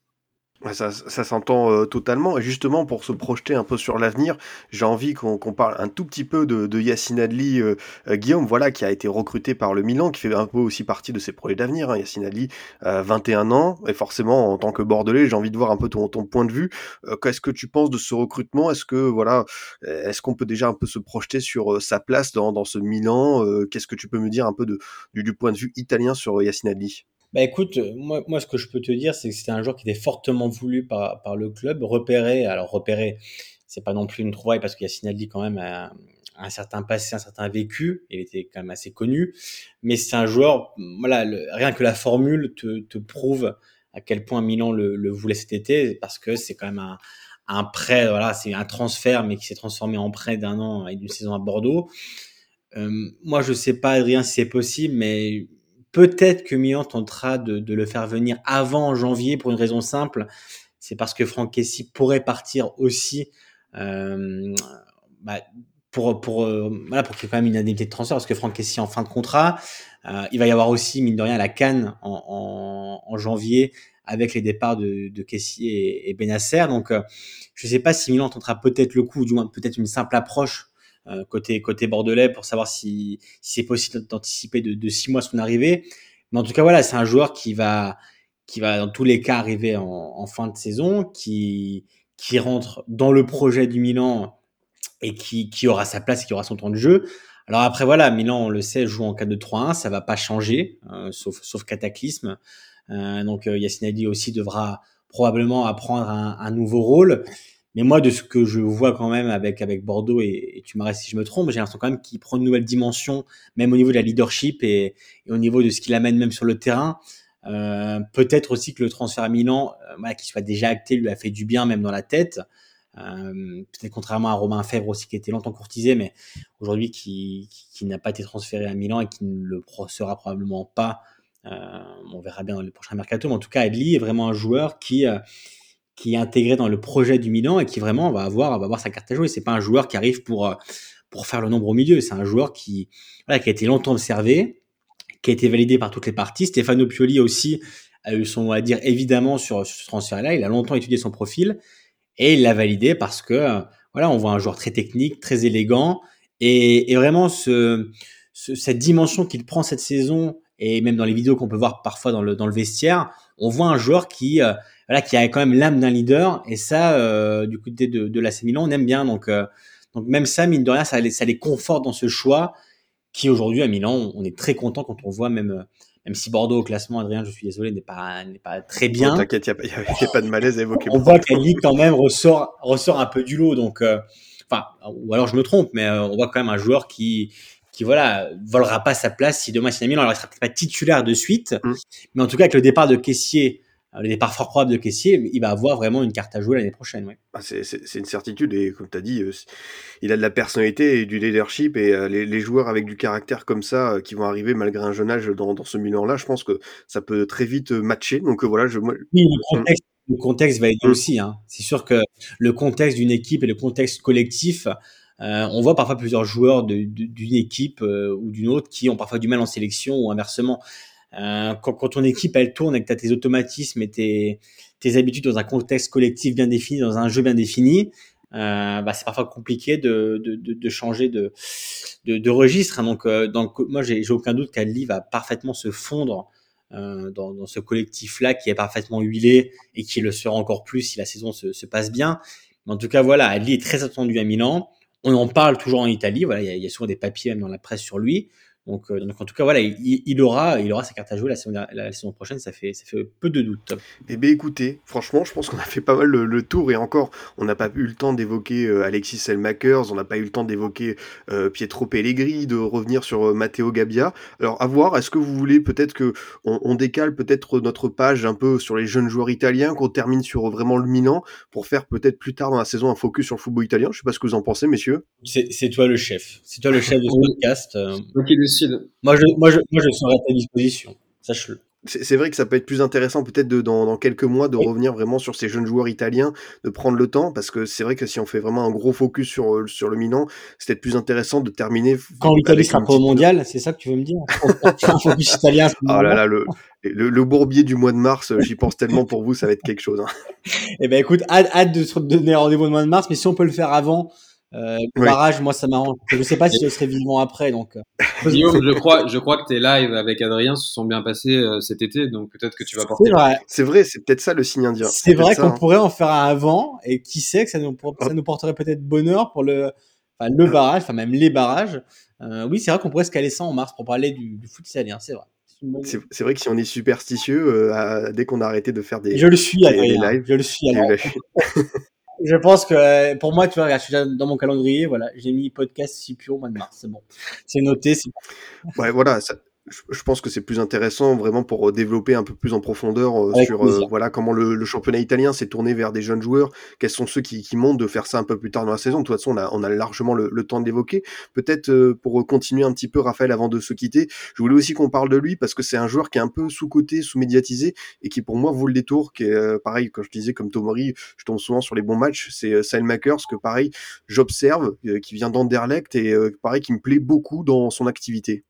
Ça, ça s'entend euh, totalement. Et justement, pour se projeter un peu sur l'avenir, j'ai envie qu'on parle un tout petit peu de, de Yacine Adli, euh, euh, Guillaume, voilà, qui a été recruté par le Milan, qui fait un peu aussi partie de ses projets d'avenir. Hein. Yacine Adli, 21 ans, et forcément, en tant que Bordelais, j'ai envie de voir un peu ton, point de vue. Qu'est-ce que tu penses de ce recrutement? Est-ce que voilà, est-ce qu'on peut déjà un peu se projeter sur sa place dans, ce Milan? Qu'est-ce que tu peux me dire un peu du, du point de vue italien sur Yacine Adli? Bah écoute, moi, moi ce que je peux te dire, c'est que c'était un joueur qui était fortement voulu par, par le club, repéré. Alors repéré, c'est pas non plus une trouvaille parce qu'il y a Sinaldi quand même un, un, certain passé, un certain vécu. Il était quand même assez connu, mais c'est un joueur. Voilà, rien que la formule te, te prouve à quel point Milan le, le voulait cet été, parce que c'est quand même un, un prêt. Voilà, c'est un transfert, mais qui s'est transformé en prêt d'un an et d'une saison à Bordeaux. Euh, moi, je sais pas, Adrien, si c'est possible, mais Peut-être que Milan tentera de, le faire venir avant janvier pour une raison simple, c'est parce que Franck Kessi pourrait partir aussi euh, bah, pour pour euh, voilà pour qu'il y ait quand même une indemnité de transfert parce que Franck Kessi en fin de contrat, euh, il va y avoir aussi mine de rien la Cannes en, janvier avec les départs de, de et, et Benasser. Donc je ne sais pas si Milan tentera peut-être le coup, ou du moins peut-être une simple approche côté côté bordelais pour savoir si, si c'est possible d'anticiper de, de six mois son arrivée. Mais en tout cas voilà, c'est un joueur qui va qui va dans tous les cas arriver en, en, fin de saison, qui qui rentre dans le projet du Milan et qui, qui aura sa place et qui aura son temps de jeu. Alors après voilà, Milan on le sait joue en 4-2-3-1, ça va pas changer, euh, sauf sauf cataclysme. Euh, donc euh, Yacine aussi devra probablement apprendre un, un nouveau rôle. Mais moi, de ce que je vois quand même avec avec Bordeaux, et, tu m'arrêtes si je me trompe, j'ai l'impression quand même qu'il prend une nouvelle dimension, même au niveau de la leadership et, et au niveau de ce qu'il amène même sur le terrain. Euh, Peut-être aussi que le transfert à Milan, euh, voilà, qui soit déjà acté, lui a fait du bien même dans la tête. Euh, Peut-être contrairement à Romain Fèvre aussi qui était longtemps courtisé, mais aujourd'hui qui, n'a pas été transféré à Milan et qui ne le sera probablement pas. On verra bien dans le prochain mercato, mais en tout cas, Adli est vraiment un joueur qui qui est intégré dans le projet du Milan et qui vraiment va avoir, va avoir sa carte à jouer. C'est pas un joueur qui arrive pour, euh, pour faire le nombre au milieu. C'est un joueur qui, voilà, qui a été longtemps observé, qui a été validé par toutes les parties. Stefano Pioli aussi a eu son à dire évidemment sur, ce transfert-là. Il a longtemps étudié son profil et il l'a validé parce que voilà, on voit un joueur très technique, très élégant et, et vraiment ce, cette dimension qu'il prend cette saison et même dans les vidéos qu'on peut voir parfois dans le, dans le vestiaire, on voit un joueur qui euh, voilà qui a quand même l'âme d'un leader et ça euh, du côté de, de l'AC Milan on aime bien donc euh, donc même ça mine de rien ça les, ça les conforte dans ce choix qui aujourd'hui à Milan on est très content quand on voit même même si Bordeaux au classement, Adrien, je suis désolé, n'est pas n'est pas très bien. T'inquiète, il n'y a, a, pas de malaise à évoquer. On voit que la ligue quand même ressort ressort un peu du lot, donc enfin ou alors je me trompe, mais on voit quand même un joueur qui qui voilà volera pas sa place si demain c'est Milan alors il sera peut-être pas titulaire de suite mm. mais en tout cas avec le départ de Caissier euh, le départ fort probable de Caissier il va avoir vraiment une carte à jouer l'année prochaine ouais. ah, c'est une certitude et comme tu as dit euh, il a de la personnalité et du leadership et euh, les, les, joueurs avec du caractère comme ça qui vont arriver malgré un jeune âge dans, dans ce Milan là je pense que ça peut très vite matcher donc voilà je oui, le contexte, le contexte va aider mm. aussi hein. c'est sûr que le contexte d'une équipe et le contexte collectif euh, on voit parfois plusieurs joueurs d'une équipe euh, ou d'une autre qui ont parfois du mal en sélection ou inversement. Euh, quand, quand, ton équipe elle tourne et que tu as tes automatismes et tes, tes, habitudes dans un contexte collectif bien défini, dans un jeu bien défini, euh, bah, c'est parfois compliqué de, de, de, de changer de, de, registre. Hein. Donc, euh, donc moi, j'ai aucun doute qu'Ali va parfaitement se fondre euh, dans, dans, ce collectif-là qui est parfaitement huilé et qui le sera encore plus si la saison se, se passe bien. Mais en tout cas, voilà, Ali est très attendu à Milan on en parle toujours en Italie. Voilà, il y, y a souvent des papiers même dans la presse sur lui. Donc, euh, donc en tout cas, voilà, il, il, aura, il aura sa carte à jouer la saison, la, saison prochaine. Ça fait, ça fait peu de doute. Eh bien, écoutez, franchement, je pense qu'on a fait pas mal le, le tour et encore, on n'a pas eu le temps d'évoquer euh, Alexis Selmakers, on n'a pas eu le temps d'évoquer euh, Pietro Pellegrini, de revenir sur euh, Matteo Gabbia. Alors, à voir, est-ce que vous voulez peut-être que on, on décale peut-être notre page un peu sur les jeunes joueurs italiens, qu'on termine sur vraiment le Milan pour faire peut-être plus tard dans la saison un focus sur le football italien? Je sais pas ce que vous en pensez, messieurs. C'est toi le chef. C'est toi le chef de ce podcast. Moi, je, moi, je, moi, je serai à ta disposition. Sache-le. C'est vrai que ça peut être plus intéressant peut-être dans, dans, quelques mois de revenir vraiment sur ces jeunes joueurs italiens, de prendre le temps, parce que c'est vrai que si on fait vraiment un gros focus sur, sur le Milan, c'est peut-être plus intéressant de terminer. Quand l'Italie sera pas au mondial, c'est ça que tu veux me dire? <laughs> Un focus italien. Oh là là, le, le, le, bourbier du mois de mars, j'y pense tellement pour vous, ça va être quelque chose. Hein. Eh ben écoute, hâte, hâte de se donner rendez-vous au mois de mars, mais si on peut le faire avant, euh, le oui. barrage, moi, ça m'arrange. Je sais pas si je serai vivant après, donc. Euh. Guillaume, je crois, je crois que tes lives avec Adrien se sont bien passés euh, cet été, donc peut-être que tu vas porter. C'est vrai. C'est vrai, c'est peut-être ça le signe indien. C'est vrai qu'on hein. pourrait en faire un avant, et qui sait que ça nous, ça nous porterait peut-être bonheur pour le, enfin, le barrage, enfin même les barrages. Euh, oui, c'est vrai qu'on pourrait se caler ça en mars pour parler du, du foot italien, c'est vrai. C'est vrai que si on est superstitieux, euh, dès qu'on a arrêté de faire des, je le suis, des, des lives, je le suis. <laughs> je pense que pour moi, tu vois, je suis dans mon calendrier, voilà, j'ai mis podcast Scipio au mois de mars, c'est bon, c'est noté. Ouais, voilà, je pense que c'est plus intéressant vraiment pour euh, développer un peu plus en profondeur euh, sur euh, voilà comment le, le championnat italien s'est tourné vers des jeunes joueurs, quels sont ceux qui, qui montent de faire ça un peu plus tard dans la saison. De toute façon, on a, on a largement le, le temps de l'évoquer. Peut-être euh, pour continuer un petit peu, Raphaël, avant de se quitter, je voulais aussi qu'on parle de lui parce que c'est un joueur qui est un peu sous-coté, sous-médiatisé et qui pour moi vaut le détour. Qui est euh, pareil, quand je disais comme Tomori, je tombe souvent sur les bons matchs. C'est euh, Makers que pareil, j'observe, qui vient d'Anderlecht et pareil qui me plaît beaucoup dans son activité.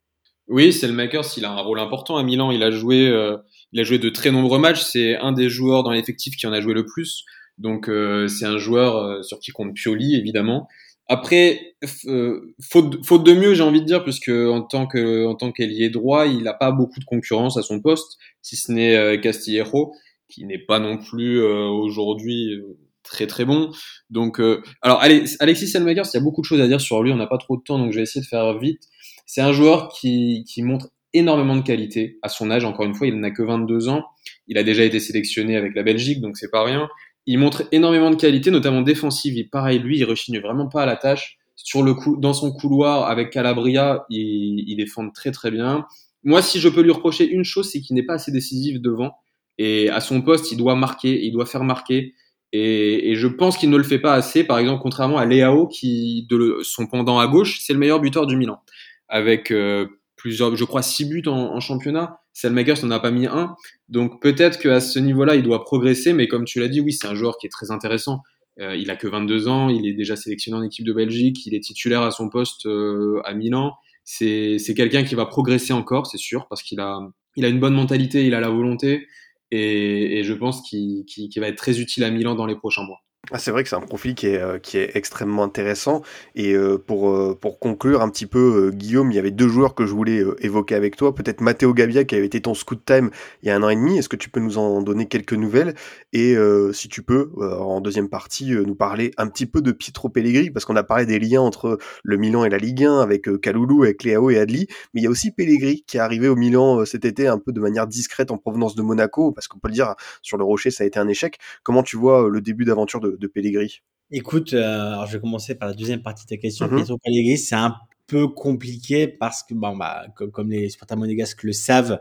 Oui, Selmakers, il a un rôle important à Milan. Il a joué, euh, il a joué de très nombreux matchs. C'est un des joueurs dans l'effectif qui en a joué le plus. Donc euh, c'est un joueur euh, sur qui compte Pioli évidemment. Après, euh, faute, faute de mieux, j'ai envie de dire, puisque en tant que en tant qu'ailier droit, il n'a pas beaucoup de concurrence à son poste, si ce n'est euh, Castillejo, qui n'est pas non plus aujourd'hui très très bon. Donc, alors allez, Alexis Selmakers, il y a beaucoup de choses à dire sur lui. On n'a pas trop de temps, donc je vais essayer de faire vite. C'est un joueur qui, montre énormément de qualité à son âge. Encore une fois, il n'a que 22 ans. Il a déjà été sélectionné avec la Belgique, donc c'est pas rien. Il montre énormément de qualité, notamment défensive. Et pareil, lui, il rechigne vraiment pas à la tâche. Sur le coup, dans son couloir avec Calabria, il, défend très très bien. Moi, si je peux lui reprocher une chose, c'est qu'il n'est pas assez décisif devant. Et à son poste, il doit marquer, il doit faire marquer. Et, je pense qu'il ne le fait pas assez. Par exemple, contrairement à Leao, qui de son pendant à gauche, c'est le meilleur buteur du Milan avec euh, plusieurs, je crois, six buts en, en championnat. Selmakers n'en a pas mis un. Donc peut-être qu'à ce niveau-là, il doit progresser. Mais comme tu l'as dit, oui, c'est un joueur qui est très intéressant. Euh, il a que 22 ans, il est déjà sélectionné en équipe de Belgique, il est titulaire à son poste euh, à Milan. C'est quelqu'un qui va progresser encore, c'est sûr, parce qu'il a, il a une bonne mentalité, il a la volonté. et, et je pense qu'il va être très utile à Milan dans les prochains mois. Ah, c'est vrai que c'est un profil qui est, euh, qui est extrêmement intéressant. Et euh, pour, euh, pour conclure un petit peu, Guillaume, il y avait deux joueurs que je voulais évoquer avec toi. Peut-être Matteo Gavia qui avait été ton scout time il y a un an et demi. Est-ce que tu peux nous en donner quelques nouvelles? Et si tu peux, en deuxième partie, nous parler un petit peu de Pietro Pellegrini, parce qu'on a parlé des liens entre le Milan et la Ligue 1 avec Kaloulou, avec Léao et Adli. Mais il y a aussi Pellegrini qui est arrivé au Milan cet été un peu de manière discrète en provenance de Monaco, parce qu'on peut le dire, sur le Rocher, ça a été un échec. Comment tu vois le début d'aventure de de, Pellegrini Écoute, euh, alors je vais commencer par la deuxième partie de ta question. Mhm. Pietro Pellegrini, c'est un peu compliqué parce que, bon, bah, comme, les supporters monégasques le savent,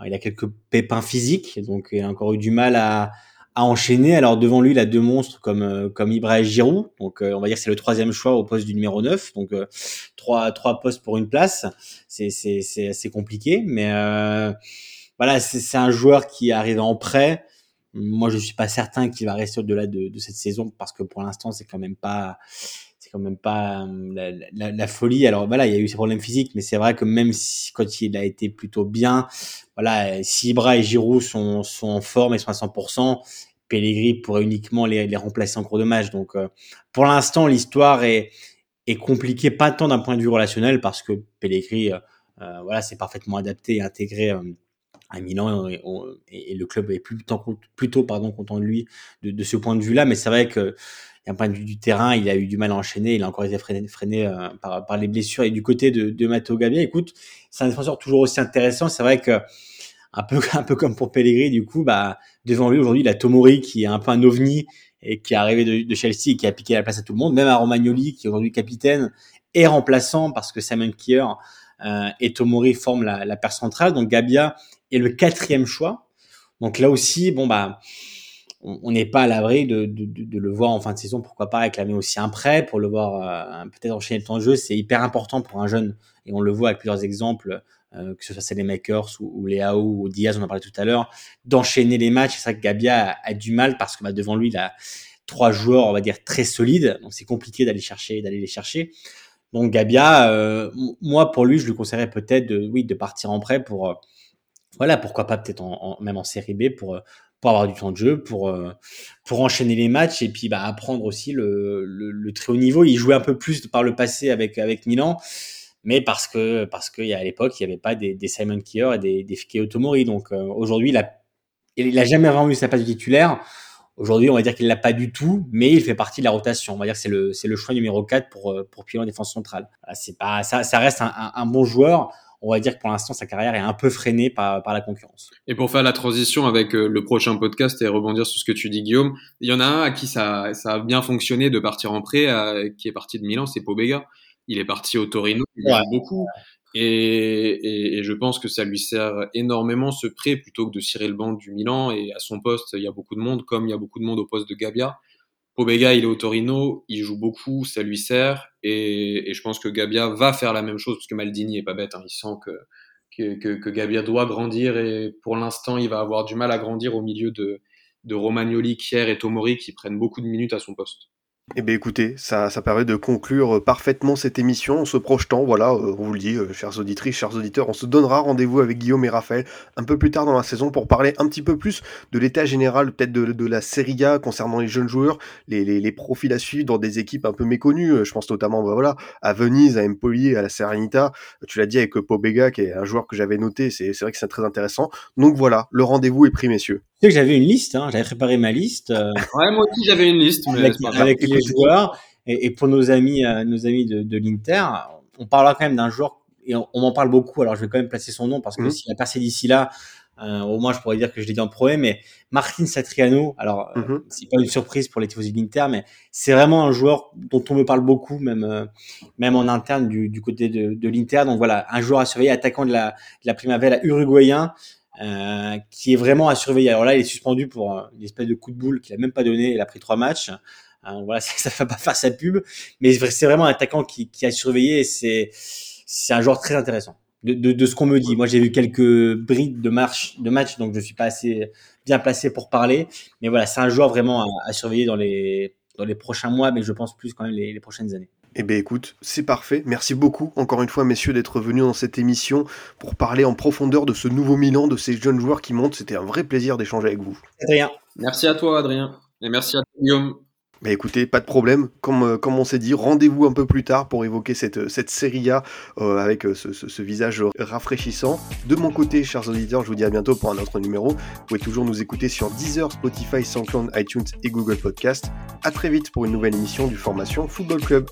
euh, il a quelques pépins physiques, donc il a encore eu du mal à, à enchaîner. Alors devant lui, il a deux monstres comme euh, comme Ibrahim Giroud, donc on va dire c'est le troisième choix au poste du numéro 9, donc trois trois postes pour une place. C'est c'est c'est assez compliqué, mais voilà, c'est un joueur qui arrive en prêt moi, je suis pas certain qu'il va rester au-delà de, cette saison parce que pour l'instant, c'est quand même pas, c'est quand même pas euh, la, folie. Alors voilà, il y a eu ses problèmes physiques, mais c'est vrai que même quand il a été plutôt bien, voilà, si Ibra et Giroud sont, en forme et sont à 100%, Pellegrini pourrait uniquement les, remplacer en cours de match. Donc, euh, pour l'instant, l'histoire est, compliquée, pas tant d'un point de vue relationnel parce que Pellegrini, euh voilà, c'est parfaitement adapté et intégré à Milan et, le club est plutôt, plutôt pardon, content de lui de, de ce point de vue-là. Mais c'est vrai que d'un point de vue du terrain, il a eu du mal à enchaîner. Il a encore été freiné, freiné euh, par, par, les blessures. Et du côté de, de Matteo Gabbia, écoute, c'est un défenseur toujours aussi intéressant. C'est vrai que un peu, <laughs> un peu comme pour Pellegrini, du coup, bah, devant lui aujourd'hui, il a Tomori qui est un peu un ovni et qui est arrivé de, de, Chelsea et qui a piqué la place à tout le monde. Même à Romagnoli, qui est aujourd'hui capitaine et remplaçant parce que Simon Kier euh, et Tomori forment la, la paire centrale. Donc Gabia et le quatrième choix. Donc là aussi, bon bah, on n'est pas à l'abri de, le voir en fin de saison. Pourquoi pas réclamer aussi un prêt pour le voir euh, peut-être enchaîner le temps de jeu. C'est hyper important pour un jeune et on le voit avec plusieurs exemples, euh, que ce soit les Makers ou, ou Léao ou Diaz, on en parlait tout à l'heure, d'enchaîner les matchs. C'est vrai que Gabia a, du mal parce que bah, devant lui, il a trois joueurs, on va dire très solides. Donc c'est compliqué d'aller chercher, d'aller les chercher. Donc Gabia, euh, moi pour lui, je lui conseillerais peut-être oui, de partir en prêt pour voilà, pourquoi pas peut-être en, même en série B pour euh, pour avoir du temps de jeu, pour euh, pour enchaîner les matchs et puis bah, apprendre aussi le, le, très haut niveau. Il jouait un peu plus par le passé avec avec Milan, mais parce que parce qu'à l'époque il n'y avait pas des, des Simon Kier et des, des Fike Tomori. Donc euh, aujourd'hui il a il a jamais vraiment eu sa place de titulaire. Aujourd'hui, on va dire qu'il l'a pas du tout, mais il fait partie de la rotation. On va dire que c'est le le choix numéro 4 pour pour Pilon en défense centrale. pas ça ça reste un, un bon joueur on va dire que pour l'instant, sa carrière est un peu freinée par, par la concurrence. Et pour faire la transition avec euh, le prochain podcast et rebondir sur ce que tu dis, Guillaume, il y en a un à qui ça, ça a bien fonctionné de partir en prêt, qui est parti de Milan, c'est Pobega. Il est parti au Torino, il ouais. beaucoup. Et, et, et, je pense que ça lui sert énormément ce prêt plutôt que de cirer le banc du Milan. Et à son poste, il y a beaucoup de monde, comme il y a beaucoup de monde au poste de Gabia. Pobega, il est au Torino, il joue beaucoup, ça lui sert, et, je pense que Gabia va faire la même chose, parce que Maldini est pas bête, hein, il sent que, que, Gabia doit grandir, et pour l'instant, il va avoir du mal à grandir au milieu de, de Romagnoli, Kier et Tomori, qui prennent beaucoup de minutes à son poste. Eh bien écoutez, ça, permet de conclure euh, parfaitement cette émission en se projetant, voilà, euh, on vous le dit, euh, chers auditrices, chers auditeurs, on se donnera rendez-vous avec Guillaume et Raphaël un peu plus tard dans la saison pour parler un petit peu plus de l'état général peut-être de, la Serie A concernant les jeunes joueurs, les, profils à suivre dans des équipes un peu méconnues, je pense notamment bah, voilà, à Venise, à Empoli, à la Serenita, tu l'as dit avec Pobega qui est un joueur que j'avais noté, c'est vrai que c'est très intéressant, donc voilà, le rendez-vous est pris messieurs. Tu sais que j'avais une liste, hein, j'avais préparé ma liste. Euh, ouais, moi aussi j'avais une liste. avec, avec les joueurs. Et, et, pour nos amis, euh, nos amis de, de l'Inter, on parlera quand même d'un joueur, et on, on m'en parle beaucoup, alors je vais quand même placer son nom, parce que Mhm. s'il a passé d'ici là, euh, au moins je pourrais dire que je l'ai dit en premier, mais Martin Satriano, alors euh, Mhm. c'est pas une surprise pour les tifosi de l'Inter, mais c'est vraiment un joueur dont on me parle beaucoup, même euh, même en interne du, du côté de, de l'Inter. Donc voilà, un joueur à surveiller, attaquant de la, de la Primavera uruguayen, euh, qui est vraiment à surveiller. Alors là, il est suspendu pour une espèce de coup de boule qu'il a même pas donné. Il a pris trois matchs. Euh, voilà, <laughs> ça, ça va pas faire sa pub, mais c'est vraiment un attaquant qui, qui a surveillé. C'est c'est un joueur très intéressant. De, de, de ce qu'on me dit. Moi, j'ai vu quelques brides de marche, de match, donc je suis pas assez bien placé pour parler. Mais voilà, c'est un joueur vraiment à, à surveiller dans les dans les prochains mois, mais je pense plus quand même les, les prochaines années. Eh bien écoute, c'est parfait. Merci beaucoup encore une fois messieurs d'être venus dans cette émission pour parler en profondeur de ce nouveau Milan, de ces jeunes joueurs qui montent. C'était un vrai plaisir d'échanger avec vous. Adrien. Merci à toi Adrien et merci à toi, Guillaume. Bah écoutez, pas de problème. Comme, euh, comme on s'est dit, rendez-vous un peu plus tard pour évoquer cette, cette série A euh, avec euh, ce, ce, ce, visage rafraîchissant. De mon côté, chers auditeurs, je vous dis à bientôt pour un autre numéro. Vous pouvez toujours nous écouter sur Deezer, Spotify, SoundCloud, iTunes et Google Podcast. À très vite pour une nouvelle émission du Formation Football Club.